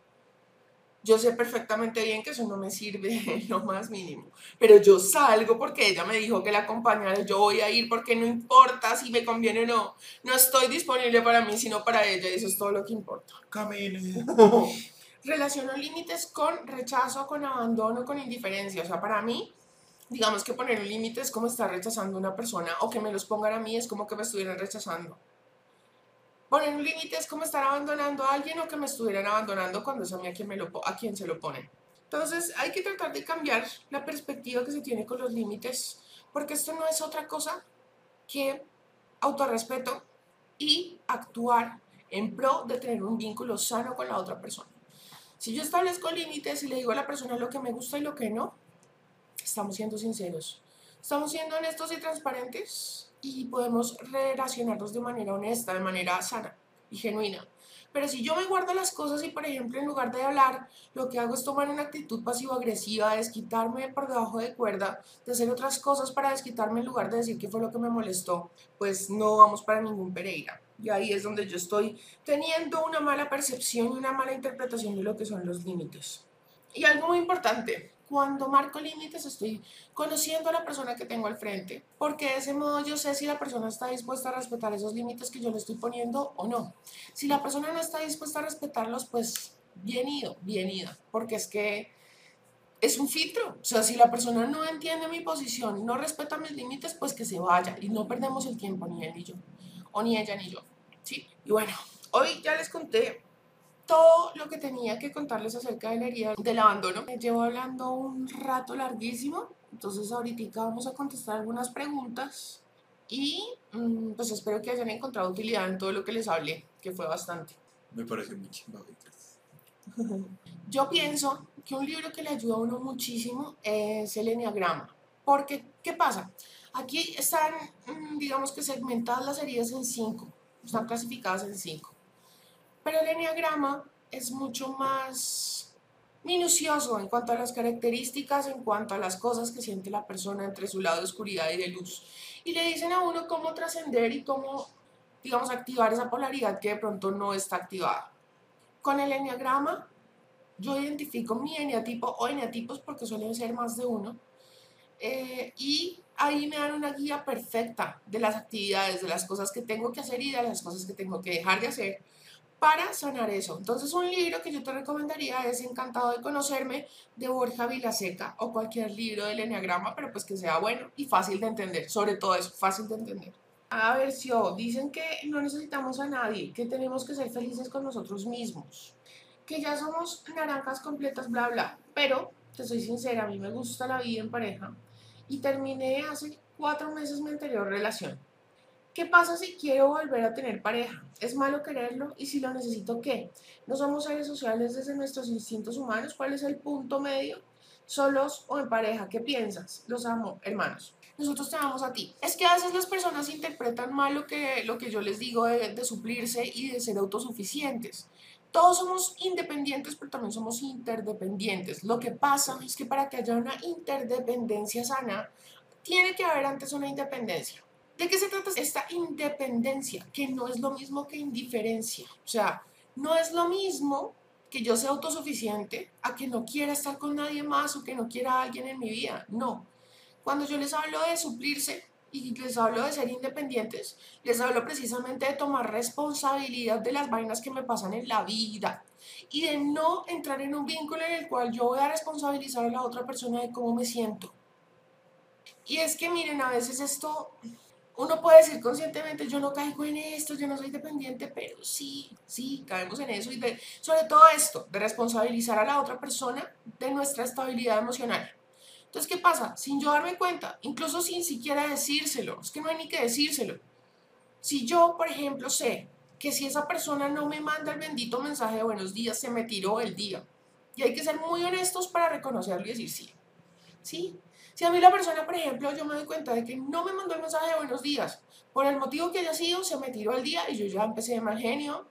[SPEAKER 1] yo sé perfectamente bien que eso no me sirve lo más mínimo, pero yo salgo porque ella me dijo que la acompañara, yo voy a ir porque no importa si me conviene o no, no estoy disponible para mí, sino para ella, y eso es todo lo que importa.
[SPEAKER 2] Camine.
[SPEAKER 1] Relaciono límites con rechazo, con abandono, con indiferencia, o sea, para mí, digamos que poner un límite es como estar rechazando a una persona, o que me los pongan a mí es como que me estuvieran rechazando. Poner un límite es como estar abandonando a alguien o que me estuvieran abandonando cuando es a mí a quien, me lo, a quien se lo pone. Entonces hay que tratar de cambiar la perspectiva que se tiene con los límites, porque esto no es otra cosa que autorrespeto y actuar en pro de tener un vínculo sano con la otra persona. Si yo establezco límites y le digo a la persona lo que me gusta y lo que no, estamos siendo sinceros. Estamos siendo honestos y transparentes y podemos relacionarnos de manera honesta, de manera sana y genuina. Pero si yo me guardo las cosas y, por ejemplo, en lugar de hablar, lo que hago es tomar una actitud pasivo-agresiva, desquitarme por debajo de cuerda, de hacer otras cosas para desquitarme en lugar de decir qué fue lo que me molestó, pues no vamos para ningún Pereira. Y ahí es donde yo estoy teniendo una mala percepción y una mala interpretación de lo que son los límites. Y algo muy importante, cuando marco límites estoy conociendo a la persona que tengo al frente, porque de ese modo yo sé si la persona está dispuesta a respetar esos límites que yo le estoy poniendo o no. Si la persona no está dispuesta a respetarlos, pues bien ido, bien ida, porque es que es un filtro. O sea, si la persona no entiende mi posición, no respeta mis límites, pues que se vaya y no perdemos el tiempo ni él ni yo, o ni ella ni yo. ¿sí? Y bueno, hoy ya les conté todo lo que tenía que contarles acerca de la herida del abandono. Me llevo hablando un rato larguísimo, entonces ahorita vamos a contestar algunas preguntas y mm, pues espero que hayan encontrado utilidad en todo lo que les hablé, que fue bastante.
[SPEAKER 2] Me parece muy chingado.
[SPEAKER 1] Yo pienso que un libro que le ayuda a uno muchísimo es el Enneagrama. Porque, ¿qué pasa? Aquí están, mm, digamos que segmentadas las heridas en cinco, están clasificadas en cinco. Pero el enneagrama es mucho más minucioso en cuanto a las características, en cuanto a las cosas que siente la persona entre su lado de oscuridad y de luz. Y le dicen a uno cómo trascender y cómo, digamos, activar esa polaridad que de pronto no está activada. Con el enneagrama, yo identifico mi eneatipo o eneatipos porque suelen ser más de uno. Eh, y ahí me dan una guía perfecta de las actividades, de las cosas que tengo que hacer y de las cosas que tengo que dejar de hacer para sanar eso. Entonces un libro que yo te recomendaría es Encantado de conocerme de Borja Vilaseca o cualquier libro del Enneagrama, pero pues que sea bueno y fácil de entender, sobre todo eso, fácil de entender. A ver, si dicen que no necesitamos a nadie, que tenemos que ser felices con nosotros mismos, que ya somos naranjas completas, bla, bla, pero te soy sincera, a mí me gusta la vida en pareja y terminé hace cuatro meses mi anterior relación ¿Qué pasa si quiero volver a tener pareja? ¿Es malo quererlo? ¿Y si lo necesito qué? ¿No somos seres sociales desde nuestros instintos humanos? ¿Cuál es el punto medio? ¿Solos o en pareja? ¿Qué piensas? Los amo, hermanos. Nosotros te amamos a ti. Es que a veces las personas interpretan mal lo que, lo que yo les digo de, de suplirse y de ser autosuficientes. Todos somos independientes, pero también somos interdependientes. Lo que pasa es que para que haya una interdependencia sana, tiene que haber antes una independencia. ¿De qué se trata esta independencia? Que no es lo mismo que indiferencia. O sea, no es lo mismo que yo sea autosuficiente a que no quiera estar con nadie más o que no quiera a alguien en mi vida. No. Cuando yo les hablo de suplirse y les hablo de ser independientes, les hablo precisamente de tomar responsabilidad de las vainas que me pasan en la vida y de no entrar en un vínculo en el cual yo voy a responsabilizar a la otra persona de cómo me siento. Y es que miren, a veces esto uno puede decir conscientemente, yo no caigo en esto, yo no soy dependiente, pero sí, sí, caemos en eso y sobre todo esto, de responsabilizar a la otra persona de nuestra estabilidad emocional. Entonces, ¿qué pasa? Sin yo darme cuenta, incluso sin siquiera decírselo, es que no hay ni que decírselo. Si yo, por ejemplo, sé que si esa persona no me manda el bendito mensaje de buenos días, se me tiró el día. Y hay que ser muy honestos para reconocerlo y decir sí. Sí, si a mí la persona, por ejemplo, yo me doy cuenta de que no me mandó el mensaje de buenos días, por el motivo que haya sido, se me tiró el día y yo ya empecé de mal genio,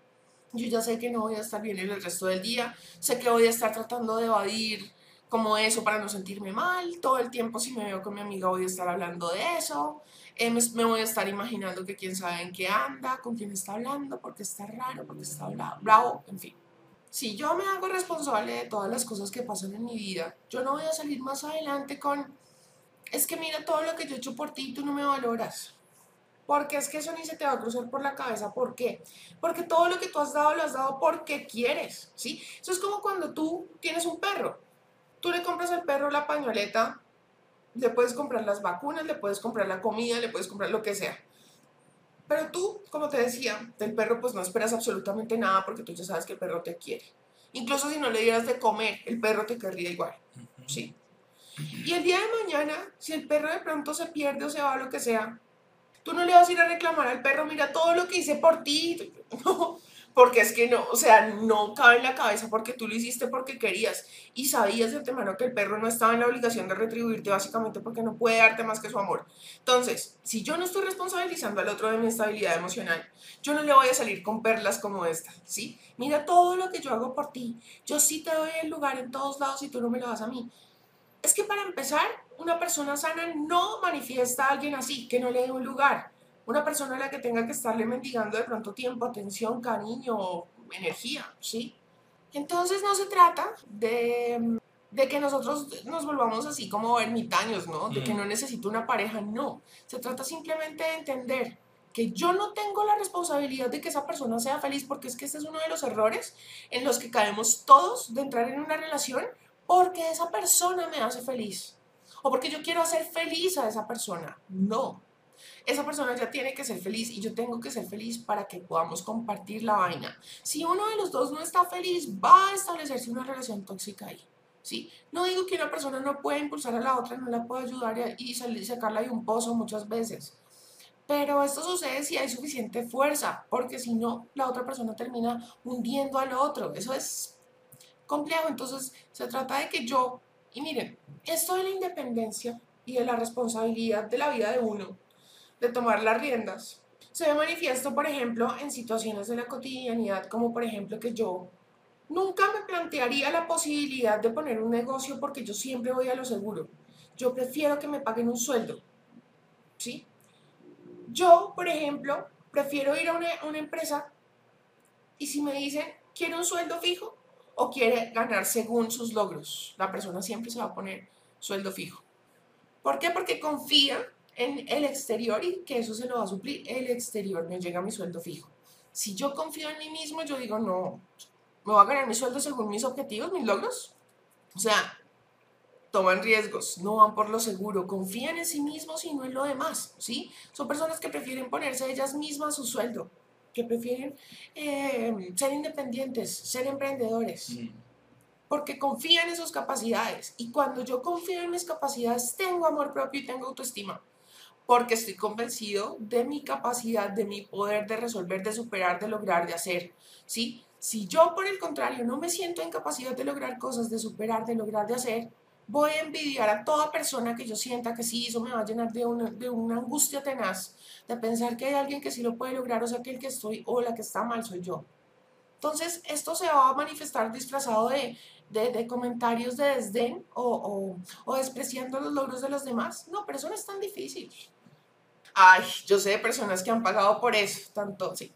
[SPEAKER 1] yo ya sé que no voy a estar bien el resto del día, sé que voy a estar tratando de evadir como eso para no sentirme mal, todo el tiempo si me veo con mi amiga voy a estar hablando de eso, eh, me, voy a estar imaginando que quién sabe en qué anda, con quién está hablando, porque está raro, porque está bravo, en fin. Si yo me hago responsable de todas las cosas que pasan en mi vida, yo no voy a salir más adelante con es que mira todo lo que yo he hecho por ti y tú no me valoras. Porque es que eso ni se te va a cruzar por la cabeza. ¿Por qué? Porque todo lo que tú has dado lo has dado porque quieres, ¿sí? Eso es como cuando tú tienes un perro. Tú le compras al perro la pañoleta, le puedes comprar las vacunas, le puedes comprar la comida, le puedes comprar lo que sea. Pero tú, como te decía, del perro pues no esperas absolutamente nada porque tú ya sabes que el perro te quiere. Incluso si no le dieras de comer, el perro te querría igual, ¿sí? Y el día de mañana, si el perro de pronto se pierde o se va o lo que sea, tú no le vas a ir a reclamar al perro, mira todo lo que hice por ti. porque es que no, o sea, no cabe en la cabeza porque tú lo hiciste porque querías y sabías de antemano que el perro no estaba en la obligación de retribuirte básicamente porque no puede darte más que su amor. Entonces, si yo no estoy responsabilizando al otro de mi estabilidad emocional, yo no le voy a salir con perlas como esta, ¿sí? Mira todo lo que yo hago por ti. Yo sí te doy el lugar en todos lados y tú no me lo das a mí. Es que para empezar, una persona sana no manifiesta a alguien así, que no le dé un lugar una persona a la que tenga que estarle mendigando de pronto tiempo, atención, cariño, energía, ¿sí? Entonces no se trata de, que nosotros nos volvamos así como ermitaños, ¿no? De que no necesito una pareja, no. Se trata simplemente de entender que yo no tengo la responsabilidad de que esa persona sea feliz, porque es que este es uno de los errores en los que caemos todos de entrar en una relación porque esa persona me hace feliz o porque yo quiero hacer feliz a esa persona. No, esa persona ya tiene que ser feliz y yo tengo que ser feliz para que podamos compartir la vaina. Si uno de los dos no está feliz, va a establecerse una relación tóxica ahí. ¿sí? No digo que una persona no pueda impulsar a la otra, no la pueda ayudar y sacarla de un pozo muchas veces. Pero esto sucede si hay suficiente fuerza, porque si no, la otra persona termina hundiendo al otro. Eso es complejo. Entonces, se trata de que yo, y miren, esto de la independencia y de la responsabilidad de la vida de uno de tomar las riendas. Se ve manifiesto, por ejemplo, en situaciones de la cotidianidad, como por ejemplo que yo nunca me plantearía la posibilidad de poner un negocio porque yo siempre voy a lo seguro. Yo prefiero que me paguen un sueldo. ¿Sí? Yo, por ejemplo, prefiero ir a una, una empresa y si me dicen, ¿quiere un sueldo fijo o quiere ganar según sus logros? La persona siempre se va a poner sueldo fijo. ¿Por qué? Porque confía en el exterior y que eso se lo va a suplir el exterior, me llega mi sueldo fijo. Si yo confío en mí mismo, yo digo, no, me voy a ganar mi sueldo según mis objetivos, mis logros. O sea, toman riesgos, no van por lo seguro, confían en sí mismos y no en lo demás, ¿sí? Son personas que prefieren ponerse ellas mismas su sueldo, que prefieren eh, ser independientes, ser emprendedores. Mm. porque confían en sus capacidades. Y cuando yo confío en mis capacidades, tengo amor propio y tengo autoestima porque estoy convencido de mi capacidad, de mi poder de resolver, de superar, de lograr, de hacer, ¿sí? Si yo, por el contrario, no me siento en capacidad de lograr cosas, de superar, de lograr, de hacer, voy a envidiar a toda persona que yo sienta que sí, eso me va a llenar de una, de una angustia tenaz, de pensar que hay alguien que sí lo puede lograr, o sea, que el que estoy o la que está mal soy yo. Entonces, esto se va a manifestar disfrazado de, de, comentarios de desdén o, o, o despreciando los logros de los demás. No, pero eso no es tan difícil. Ay, yo sé de personas que han pagado por eso, tanto, sí.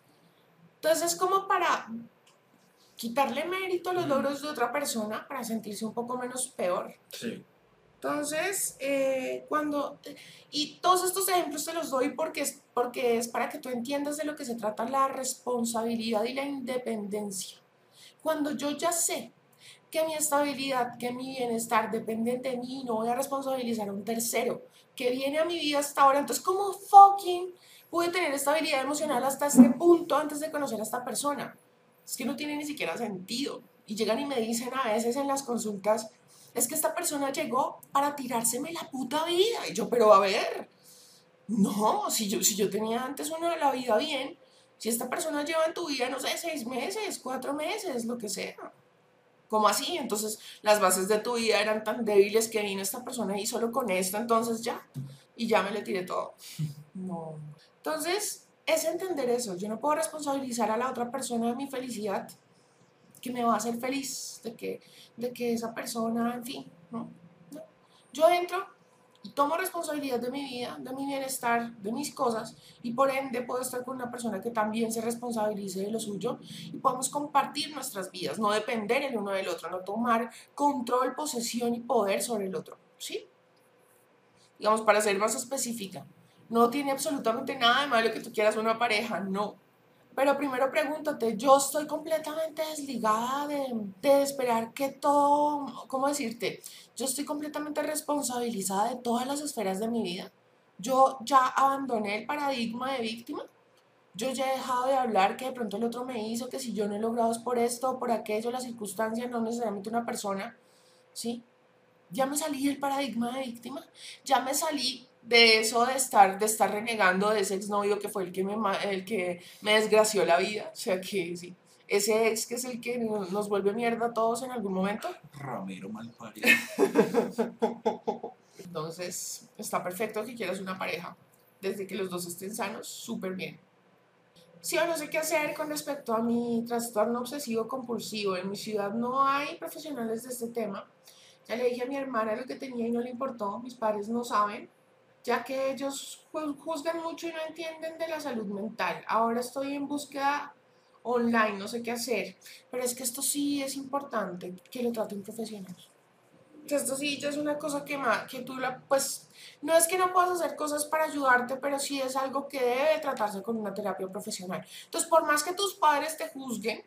[SPEAKER 1] Entonces es como para quitarle mérito a los logros de otra persona para sentirse un poco menos peor. Sí. Entonces, eh, cuando, y todos estos ejemplos te los doy porque es, porque es para que tú entiendas de lo que se trata la responsabilidad y la independencia. Cuando yo ya sé que mi estabilidad, que mi bienestar depende de mí, no voy a responsabilizar a un tercero, que viene a mi vida hasta ahora. Entonces, ¿cómo fucking pude tener estabilidad emocional hasta este punto antes de conocer a esta persona? Es que no tiene ni siquiera sentido. Y llegan y me dicen a veces en las consultas, es que esta persona llegó para tirárseme la puta vida. Y yo, pero a ver, no, si yo, si yo tenía antes una la vida bien, si esta persona lleva en tu vida, no sé, seis meses, cuatro meses, lo que sea. ¿Cómo así? Entonces las bases de tu vida eran tan débiles que vino esta persona y solo con esto, entonces ya, y ya me le tiré todo. No. Entonces, es entender eso. Yo no puedo responsabilizar a la otra persona de mi felicidad, que me va a hacer feliz, de que, de que esa persona, en fin, ¿no? Yo entro y tomo responsabilidad de mi vida, de mi bienestar, de mis cosas y por ende puedo estar con una persona que también se responsabilice de lo suyo y podemos compartir nuestras vidas, no depender el uno del otro, no tomar control, posesión y poder sobre el otro, ¿sí? Digamos, para ser más específica, no tiene absolutamente nada de malo que tú quieras una pareja, no pero primero pregúntate, yo estoy completamente desligada de, esperar que todo, ¿cómo decirte? Yo estoy completamente responsabilizada de todas las esferas de mi vida. Yo ya abandoné el paradigma de víctima. Yo ya he dejado de hablar que de pronto el otro me hizo, que si yo no he logrado es por esto, por aquello, la circunstancia, no necesariamente una persona, ¿sí? Ya me salí del paradigma de víctima, ya me salí de eso de estar, de estar renegando de ese exnovio que fue el que, me, el que me desgració la vida. O sea que sí, ese ex que es el que nos vuelve mierda a todos en algún momento.
[SPEAKER 2] Ramiro malparido.
[SPEAKER 1] Entonces, está perfecto que quieras una pareja. Desde que los dos estén sanos, súper bien. Sí o no sé qué hacer con respecto a mi trastorno obsesivo compulsivo. En mi ciudad no hay profesionales de este tema. Ya le dije a mi hermana lo que tenía y no le importó. Mis padres no saben, ya que ellos ju- juzgan mucho y no entienden de la salud mental. Ahora estoy en búsqueda online, no sé qué hacer. Pero es que esto sí es importante que lo trate un profesional. Esto sí ya es una cosa que, ma- que tú la, pues, no es que no puedas hacer cosas para ayudarte, pero sí es algo que debe tratarse con una terapia profesional. Entonces, por más que tus padres te juzguen,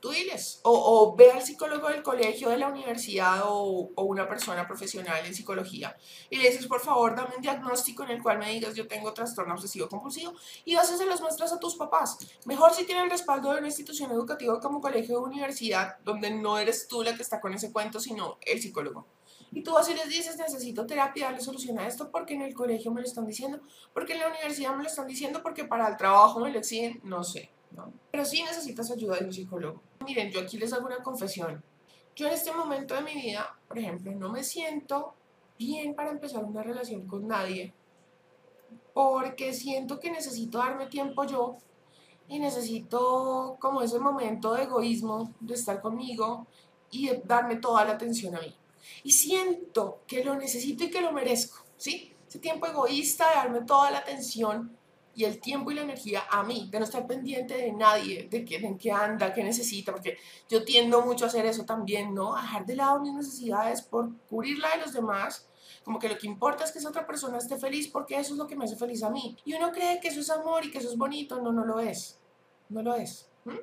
[SPEAKER 1] tú diles, o, ve al psicólogo del colegio, de la universidad o, o una persona profesional en psicología y le dices, por favor, dame un diagnóstico en el cual me digas yo tengo trastorno obsesivo compulsivo y vas y se los muestras a tus papás. Mejor si tienen el respaldo de una institución educativa como colegio o universidad, donde no eres tú la que está con ese cuento, sino el psicólogo. Y tú así les dices, necesito terapia, darle solución a esto, porque en el colegio me lo están diciendo, porque en la universidad me lo están diciendo, porque para el trabajo me lo exigen, no sé, ¿no? Pero sí necesitas ayuda de un psicólogo. Miren, yo aquí les hago una confesión. Yo en este momento de mi vida, por ejemplo, no me siento bien para empezar una relación con nadie, porque siento que necesito darme tiempo yo y necesito como ese momento de egoísmo, de estar conmigo y de darme toda la atención a mí. Y siento que lo necesito y que lo merezco, ¿sí? Ese tiempo egoísta de darme toda la atención y el tiempo y la energía a mí, de no estar pendiente de nadie, de, qué, en qué anda, qué necesita, porque yo tiendo mucho a hacer eso también, ¿no? A dejar de lado mis necesidades por cubrir la de los demás, como que lo que importa es que esa otra persona esté feliz porque eso es lo que me hace feliz a mí. Y uno cree que eso es amor y que eso es bonito, no, no lo es, no lo es. ¿m?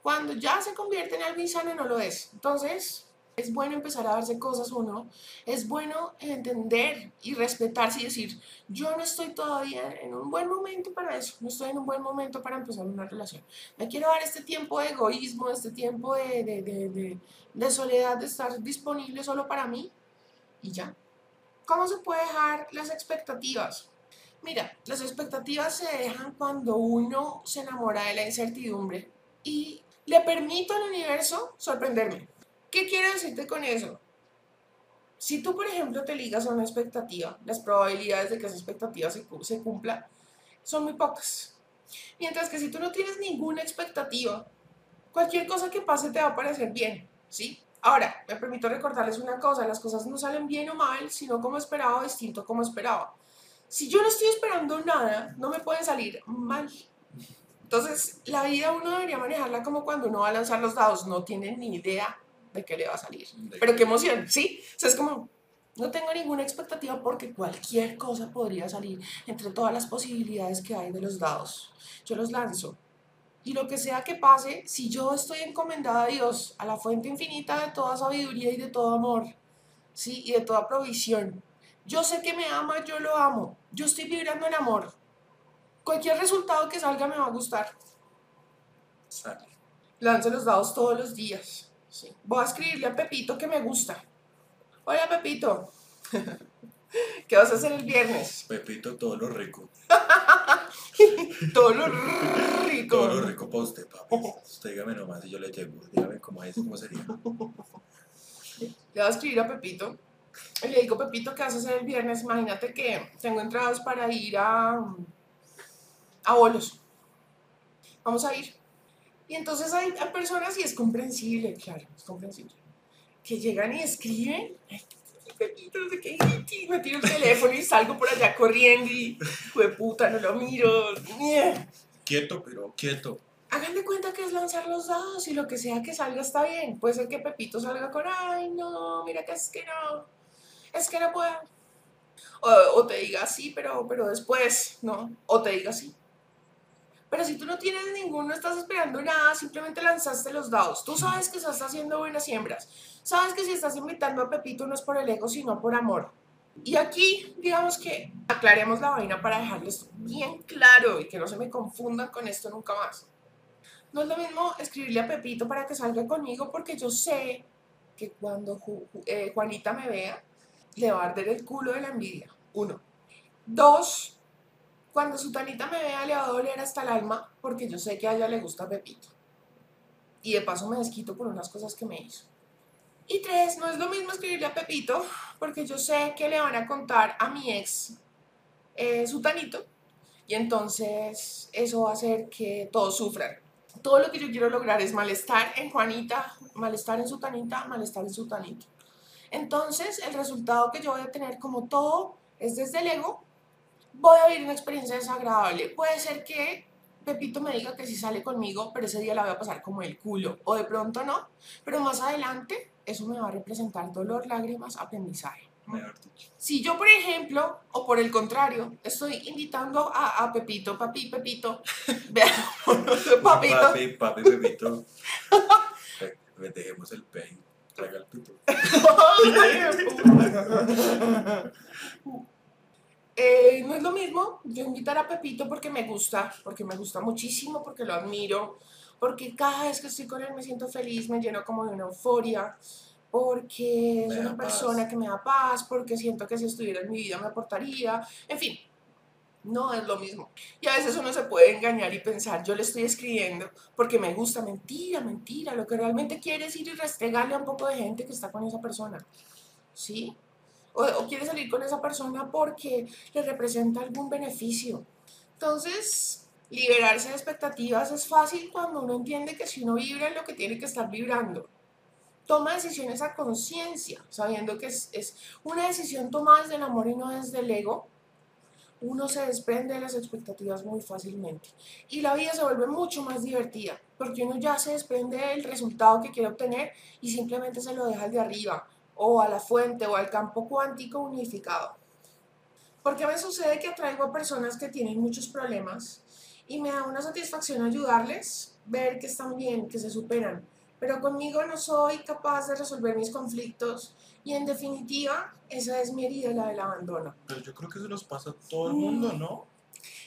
[SPEAKER 1] Cuando ya se convierte en algo insano, no lo es. Entonces, es bueno empezar a darse cosas uno, es bueno entender y respetarse y decir, yo no estoy todavía en un buen momento para eso, no estoy en un buen momento para empezar una relación. Me quiero dar este tiempo de egoísmo, este tiempo de, de, de, de soledad, de estar disponible solo para mí y ya. ¿Cómo se puede dejar las expectativas? Mira, las expectativas se dejan cuando uno se enamora de la incertidumbre y le permito al universo sorprenderme. ¿Qué quiero decirte con eso? Si tú, por ejemplo, te ligas a una expectativa, las probabilidades de que esa expectativa se, se cumpla son muy pocas. Mientras que si tú no tienes ninguna expectativa, cualquier cosa que pase te va a parecer bien, ¿sí? Ahora, me permito recordarles una cosa, las cosas no salen bien o mal, sino como esperaba distinto como esperaba. Si yo no estoy esperando nada, no me pueden salir mal. Entonces, la vida uno debería manejarla como cuando uno va a lanzar los dados, no tiene ni idea de qué le va a salir. Pero qué emoción, ¿sí? O sea, es como, no tengo ninguna expectativa porque cualquier cosa podría salir entre todas las posibilidades que hay de los dados. Yo los lanzo. Y lo que sea que pase, si yo estoy encomendada a Dios, a la fuente infinita de toda sabiduría y de todo amor, ¿sí? Y de toda provisión, yo sé que me ama, yo lo amo. Yo estoy vibrando en amor. Cualquier resultado que salga me va a gustar. Lanzo los dados todos los días. Sí. Voy a escribirle a Pepito que me gusta. Hola Pepito. ¿Qué vas a hacer el viernes?
[SPEAKER 2] Pepito, todo lo rico.
[SPEAKER 1] Todo lo rico.
[SPEAKER 2] Todo lo rico para usted, papi. Usted dígame nomás y yo le llego. Dígame cómo es, cómo sería.
[SPEAKER 1] Le voy a escribir a Pepito. Y le digo, Pepito, ¿qué vas a hacer el viernes? Imagínate que tengo entradas para ir a, a bolos. Vamos a ir. Y entonces hay, hay personas, y es comprensible, claro, es comprensible, que llegan y escriben. "Ay, Pepito, no sé qué, y me tiro el teléfono y salgo por allá corriendo y, de puta, no lo miro. Ñe.
[SPEAKER 2] Quieto, pero quieto.
[SPEAKER 1] Hagan de cuenta que es lanzar los dados y lo que sea que salga está bien. Puede ser que Pepito salga con, ay, no, mira que es que no, es que no puedo. O, o te diga sí, pero, pero después, ¿no? O te diga sí. Pero si tú no tienes ninguno, no estás esperando nada, simplemente lanzaste los dados. Tú sabes que estás haciendo buenas siembras. Sabes que si estás invitando a Pepito no es por el ego, sino por amor. Y aquí, digamos que aclaremos la vaina para dejarles bien claro y que no se me confundan con esto nunca más. No es lo mismo escribirle a Pepito para que salga conmigo porque yo sé que cuando eh, Juanita me vea, le va a arder el culo de la envidia. Uno. Dos, cuando su tanita me vea, le va a doler hasta el alma porque yo sé que a ella le gusta Pepito. y de paso me desquito por unas cosas que me hizo. Y tres, no es lo mismo escribirle a Pepito, porque yo sé que le van a contar a mi ex eh, su tanito, y entonces eso va a hacer que todos sufran. Todo lo que yo quiero lograr es malestar en Juanita, malestar en su tanita, malestar en su tanito. Entonces, el resultado que yo voy a tener, como todo es desde el ego, voy a vivir una experiencia desagradable. Puede ser que Pepito me diga que si sale conmigo, pero ese día la voy a pasar como el culo, o de pronto no, pero más adelante eso me va a representar dolor, lágrimas, aprendizaje. Si yo, por ejemplo, o por el contrario, estoy invitando a, Pepito, papi, Pepito,
[SPEAKER 2] papito. Papi, papi, Pepito. dejemos el pain, traiga el pito.
[SPEAKER 1] Eh, no es lo mismo yo invitar a Pepito porque me gusta, porque me gusta muchísimo, porque lo admiro, porque cada vez que estoy con él me siento feliz, me lleno como de una euforia, porque es una persona que me da paz, porque siento que si estuviera en mi vida me aportaría, en fin, no es lo mismo. Y a veces uno se puede engañar y pensar, yo le estoy escribiendo porque me gusta, mentira, mentira, lo que realmente quiere es ir y restregarle a un poco de gente que está con esa persona, ¿sí? O, quiere salir con esa persona porque le representa algún beneficio. Entonces, liberarse de expectativas es fácil cuando uno entiende que si uno vibra en lo que tiene que estar vibrando. Toma decisiones a conciencia, sabiendo que es, es, una decisión tomada desde el amor y no desde el ego. Uno se desprende de las expectativas muy fácilmente. Y la vida se vuelve mucho más divertida, porque uno ya se desprende del resultado que quiere obtener y simplemente se lo deja al de arriba o a la fuente o al campo cuántico unificado. Porque me sucede que atraigo a personas que tienen muchos problemas y me da una satisfacción ayudarles, ver que están bien, que se superan. Pero conmigo no soy capaz de resolver mis conflictos y en definitiva esa es mi herida, la del abandono.
[SPEAKER 2] Pero yo creo que eso nos pasa a todo el mundo, ¿no?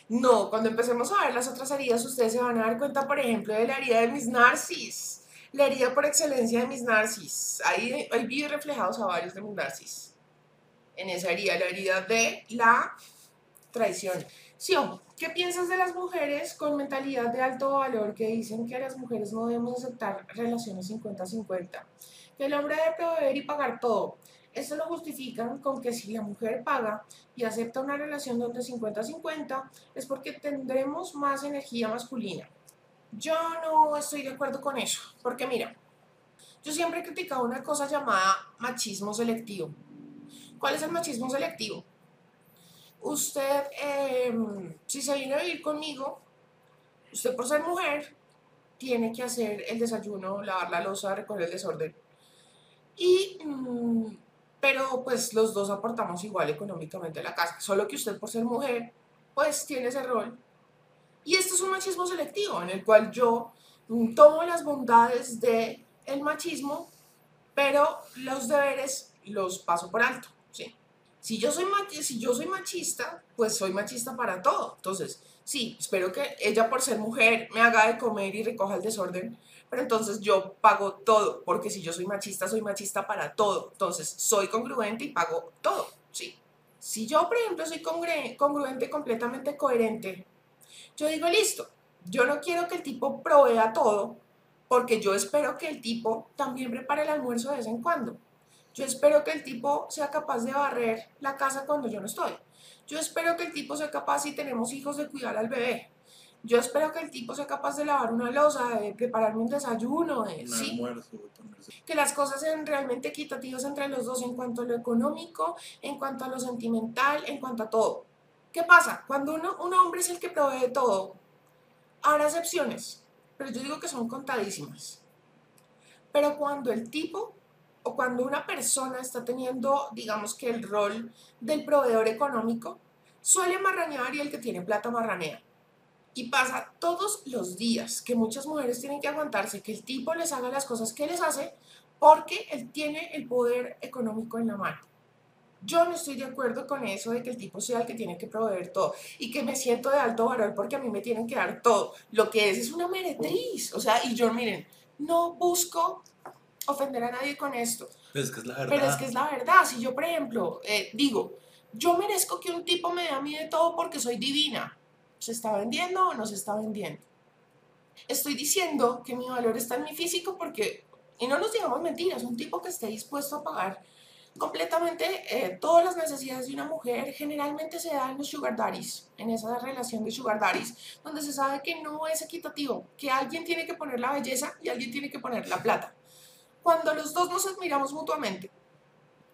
[SPEAKER 1] No, cuando empecemos a ver las otras heridas, ustedes se van a dar cuenta, por ejemplo, de la herida de mis narcis la herida por excelencia de mis narcis. Ahí, ahí vi reflejados a varios de mis narcis. En esa herida, la herida de la traición. Sion, ¿qué piensas de las mujeres con mentalidad de alto valor que dicen que las mujeres no debemos aceptar relaciones 50-50? Que el hombre debe proveer y pagar todo. Esto lo justifican con que si la mujer paga y acepta una relación donde 50-50 es porque tendremos más energía masculina. Yo no estoy de acuerdo con eso, porque mira, yo siempre he criticado una cosa llamada machismo selectivo. ¿Cuál es el machismo selectivo? Usted, em, si se viene a vivir conmigo, usted por ser mujer, tiene que hacer el desayuno, lavar la losa, recoger el desorden. Y, mm, pero pues los dos aportamos igual económicamente a la casa, solo que usted por ser mujer, pues tiene ese rol y esto es un machismo selectivo, en el cual yo tomo las bondades del el machismo, pero los deberes los paso por alto. ¿sí? Si, yo soy, si yo soy machista, pues soy machista para todo. Entonces, sí, espero que ella por ser mujer me haga de comer y recoja el desorden, pero entonces yo pago todo, porque si yo soy machista, soy machista para todo. Entonces, soy congruente y pago todo. ¿sí? Si yo, por ejemplo, soy congruente, completamente coherente yo digo, listo, yo no quiero que el tipo provea todo, porque yo espero que el tipo también prepare el almuerzo de vez en cuando. Yo espero que el tipo sea capaz de barrer la casa cuando yo no estoy. Yo espero que el tipo sea capaz, si tenemos hijos, de cuidar al bebé. Yo espero que el tipo sea capaz de lavar una losa, de prepararme un desayuno, de, ¿sí? que las cosas sean realmente equitativas entre los dos en cuanto a lo económico, en cuanto a lo sentimental, en cuanto a todo. ¿Qué pasa? Cuando uno, un hombre es el que provee todo, habrá excepciones, pero yo digo que son contadísimas. Pero cuando el tipo o cuando una persona está teniendo, digamos que el rol del proveedor económico, suele marranear y el que tiene plata marranea. Y pasa todos los días que muchas mujeres tienen que aguantarse que el tipo les haga las cosas que les hace porque él tiene el poder económico en la mano. Yo no estoy de acuerdo con eso de que el tipo sea el que tiene que proveer todo y que me siento de alto valor porque a mí me tienen que dar todo. Lo que es es una meretriz. O sea, y yo, miren, no busco ofender a nadie con esto.
[SPEAKER 2] Pero es que es la verdad.
[SPEAKER 1] Pero es que es la verdad. Si yo, por ejemplo, eh, digo, yo merezco que un tipo me dé a mí de todo porque soy divina. ¿Se está vendiendo o no se está vendiendo? Estoy diciendo que mi valor está en mi físico porque, y no nos digamos mentiras, un tipo que esté dispuesto a pagar completamente eh, todas las necesidades de una mujer generalmente se dan en los sugar daddies, en esa relación de sugar daddies, donde se sabe que no es equitativo, que alguien tiene que poner la belleza y alguien tiene que poner la plata. Cuando los dos nos admiramos mutuamente,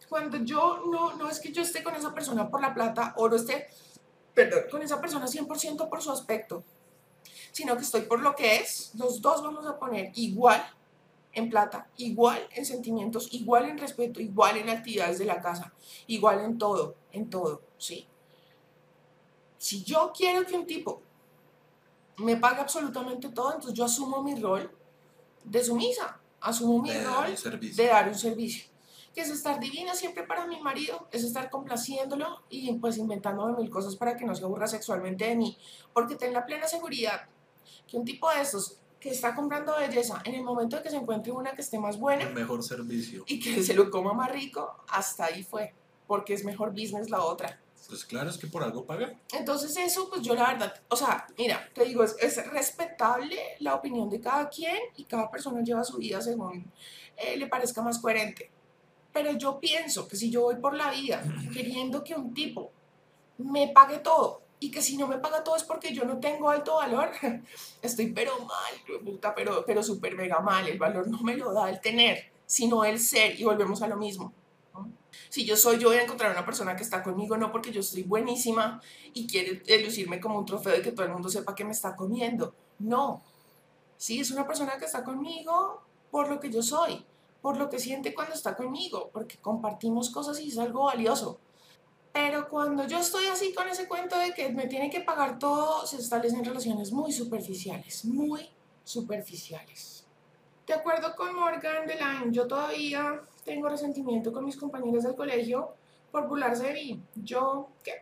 [SPEAKER 1] cuando yo no, no es que yo esté con esa persona por la plata o no esté, perdón, con esa persona 100% por su aspecto, sino que estoy por lo que es, los dos vamos a poner igual en plata, igual en sentimientos, igual en respeto, igual en actividades de la casa, igual en todo, en todo, ¿sí? Si yo quiero que un tipo me pague absolutamente todo, entonces yo asumo mi rol de sumisa, asumo mi
[SPEAKER 2] De
[SPEAKER 1] rol de dar un servicio. Que es estar divina siempre para mi marido, es estar complaciéndolo y pues inventándome mil cosas para que no se aburra sexualmente de mí. Porque ten la plena seguridad que un tipo de estos que está comprando belleza, en el momento de que se encuentre una que esté más buena
[SPEAKER 2] El mejor servicio.
[SPEAKER 1] y que se lo coma más rico, hasta ahí fue. Porque es mejor business la otra.
[SPEAKER 2] Pues claro, es que por algo paga.
[SPEAKER 1] Entonces eso, pues yo la verdad, o sea, mira, te digo, es, es respetable la opinión de cada quien y cada persona lleva su vida según eh, le parezca más coherente. Pero yo pienso que si yo voy por la vida queriendo que un tipo me pague todo y que si no me paga todo es porque yo no tengo alto valor, estoy pero mal, puta, pero, pero súper mega mal. El valor no me lo da el tener, sino el ser y volvemos a lo mismo. Si yo soy, yo voy a encontrar una persona que está conmigo no porque yo estoy buenísima y quiere lucirme como un trofeo de que todo el mundo sepa que me está comiendo. No. Sí, es una persona que está conmigo por lo que yo soy, por lo que siente cuando está conmigo, porque compartimos cosas y es algo valioso. Pero cuando yo estoy así con ese cuento de que me tiene que pagar todo, se establecen relaciones muy superficiales, muy superficiales. De acuerdo con Morgan Deline, yo todavía tengo resentimiento con mis compañeros del colegio por burlarse de mí. Yo, ¿qué?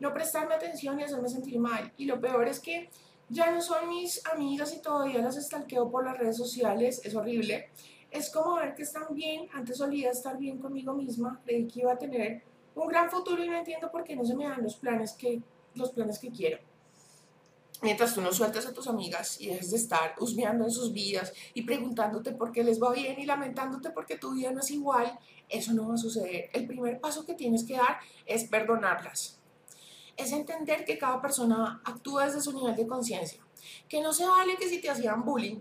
[SPEAKER 1] No prestarme atención y hacerme sentir mal. Y lo peor es que ya no son mis amigas y todavía las estalqueo por las redes sociales. Es horrible. Es como ver que están bien. Antes solía estar bien conmigo misma. Creí que iba a tener un gran futuro y no entiendo por qué no se me dan los planes que, los planes que quiero. Mientras tú no sueltas a tus amigas y dejes de estar husmeando en sus vidas y preguntándote por qué les va bien y lamentándote porque tu vida no es igual, eso no va a suceder. El primer paso que tienes que dar es perdonarlas. Es entender que cada persona actúa desde su nivel de conciencia. Que no se vale que si te hacían bullying,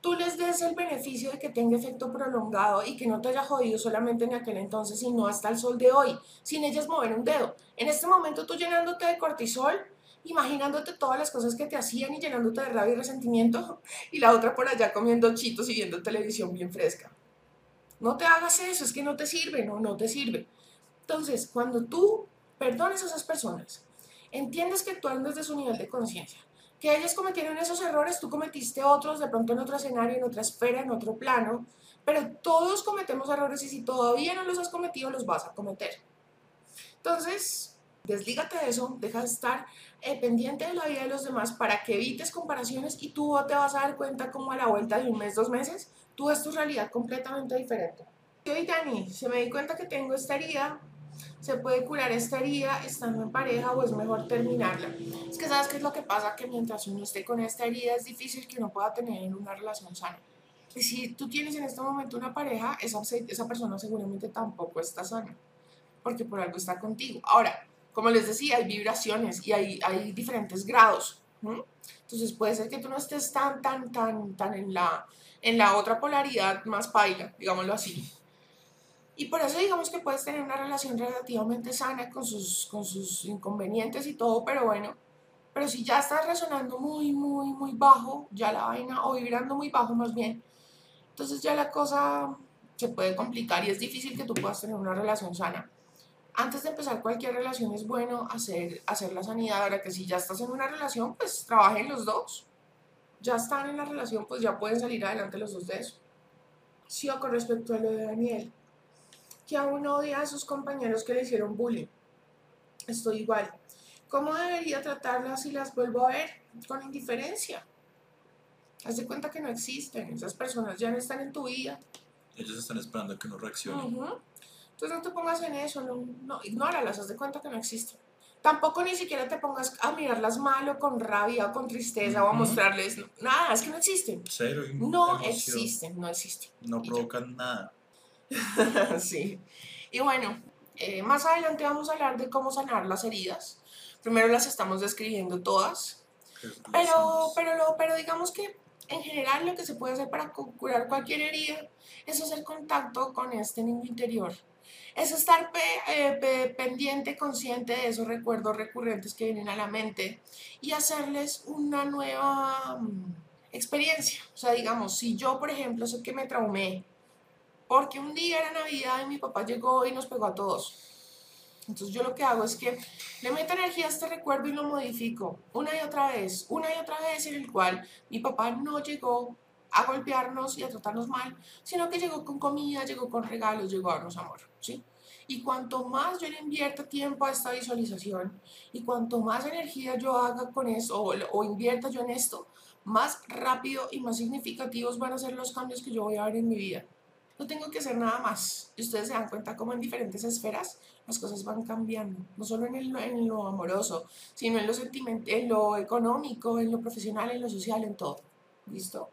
[SPEAKER 1] tú les des el beneficio de que tenga efecto prolongado y que no te haya jodido solamente en aquel entonces, sino hasta el sol de hoy, sin ellas mover un dedo. En este momento tú llenándote de cortisol, imaginándote todas las cosas que te hacían y llenándote de rabia y resentimiento, y la otra por allá comiendo chitos y viendo televisión bien fresca. No te hagas eso, es que no te sirve, no, no te sirve. Entonces, cuando tú perdones a esas personas, entiendes que actúan desde su nivel de conciencia, que ellos cometieron esos errores, tú cometiste otros, de pronto en otro escenario, en otra esfera, en otro plano, pero todos cometemos errores y si todavía no los has cometido, los vas a cometer. Entonces, deslígate de eso, deja de estar eh, pendiente de la vida de los demás para que evites comparaciones y tú te vas a dar cuenta como a la vuelta de un mes, dos meses, tú ves tu realidad completamente diferente. Yo y Dani, se me di cuenta que tengo esta herida, se puede curar esta herida estando en pareja o es mejor terminarla. Es que sabes qué es lo que pasa, que mientras uno esté con esta herida es difícil que uno pueda tener una relación sana. Y si tú tienes en este momento una pareja, esa, esa persona seguramente tampoco está sana, porque por algo está contigo. Ahora, como les decía, hay vibraciones y hay, hay diferentes grados. Entonces puede ser que tú no estés tan, tan, tan, tan en la, en la otra polaridad más paila, digámoslo así. Y por eso digamos que puedes tener una relación relativamente sana con sus, con sus inconvenientes y todo, pero bueno, pero si ya estás resonando muy, muy, muy bajo, ya la vaina, o vibrando muy bajo más bien, entonces ya la cosa se puede complicar y es difícil que tú puedas tener una relación sana. Antes de empezar cualquier relación es bueno hacer, hacer la sanidad. Ahora que si ya estás en una relación, pues trabajen los dos. Ya están en la relación, pues ya pueden salir adelante los dos de eso. Sí, o con respecto a lo de Daniel, que aún odia a sus compañeros que le hicieron bullying. Estoy igual. ¿Cómo debería tratarlas si las vuelvo a ver? Con indiferencia. Haz de cuenta que no existen. Esas personas ya no están en tu vida.
[SPEAKER 2] Ellos están esperando a que uno reaccione.
[SPEAKER 1] Entonces no te pongas en eso, no, no, ignóralas, haz de cuenta que no existen. Tampoco ni siquiera te pongas a mirarlas mal o con rabia o con tristeza o a mostrarles nada, es que no existen.
[SPEAKER 2] Cero
[SPEAKER 1] No
[SPEAKER 2] emoción.
[SPEAKER 1] existen, no existen.
[SPEAKER 2] No
[SPEAKER 1] Y ya.
[SPEAKER 2] provocan nada.
[SPEAKER 1] sí. Y bueno, eh, más adelante vamos a hablar de cómo sanar las heridas. Primero las estamos describiendo todas, pero, pero, lo- pero digamos que en general lo que se puede hacer para cu- curar cualquier herida es hacer contacto con este niño interior. Es estar pe- eh, pe- pendiente, consciente de esos recuerdos recurrentes que vienen a la mente y hacerles una nueva mm, experiencia. O sea, digamos, si yo, por ejemplo, sé que me traumé porque un día era Navidad y mi papá llegó y nos pegó a todos. Entonces yo lo que hago es que le meto energía a este recuerdo y lo modifico una y otra vez, una y otra vez en el cual mi papá no llegó a golpearnos y a tratarnos mal, sino que llegó con comida, llegó con regalos, llegó a darnos amor, ¿sí? Y cuanto más yo le invierta tiempo a esta visualización y cuanto más energía yo haga con eso o, o invierta yo en esto, más rápido y más significativos van a ser los cambios que yo voy a ver en mi vida. No tengo que hacer nada más. Y ustedes se dan cuenta cómo en diferentes esferas las cosas van cambiando. No solo en, el- en lo amoroso, sino en lo en lo económico, en lo profesional, en lo social, en todo. ¿Listo?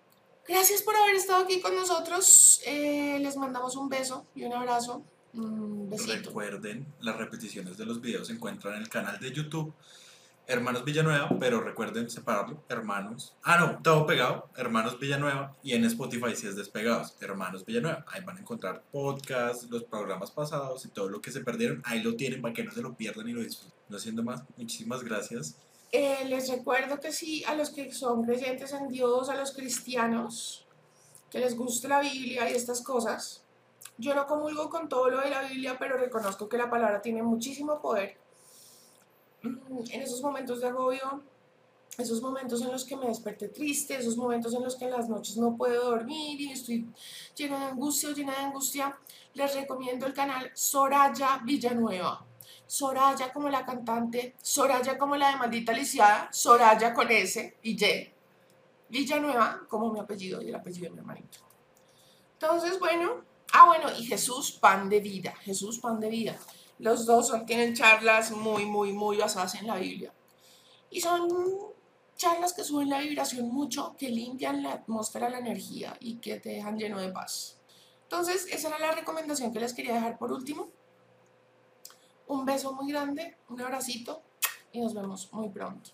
[SPEAKER 1] Gracias por haber estado aquí con nosotros. Eh, les mandamos un beso y un abrazo. Besito.
[SPEAKER 2] Recuerden, las repeticiones de los videos se encuentran en el canal de YouTube Hermanos Villanueva, pero recuerden separarlo, Hermanos. Ah, no, todo pegado, Hermanos Villanueva, y en Spotify si es despegados, Hermanos Villanueva. Ahí van a encontrar podcasts, los programas pasados y todo lo que se perdieron. Ahí lo tienen para que no se lo pierdan y lo disfruten. No siendo más, muchísimas gracias.
[SPEAKER 1] Eh, les recuerdo que sí, a los que son creyentes en Dios, a los cristianos, que les guste la Biblia y estas cosas, yo no comulgo con todo lo de la Biblia, pero reconozco que la palabra tiene muchísimo poder. En esos momentos de agobio, esos momentos en los que me desperté triste, esos momentos en los que en las noches no puedo dormir y estoy llena de angustia o llena de angustia, les recomiendo el canal Soraya Villanueva. Soraya como la cantante, Soraya como la de Maldita Lisiada, Soraya con S y Y, Villanueva como mi apellido y el apellido de mi hermanito. Entonces, bueno, ah, bueno, y Jesús, pan de vida, Jesús, pan de vida. Los dos son, tienen charlas muy, muy, muy basadas en la Biblia. Y son charlas que suben la vibración mucho, que limpian la atmósfera, la energía y que te dejan lleno de paz. Entonces, esa era la recomendación que les quería dejar por último. Un beso muy grande, un abracito y nos vemos muy pronto.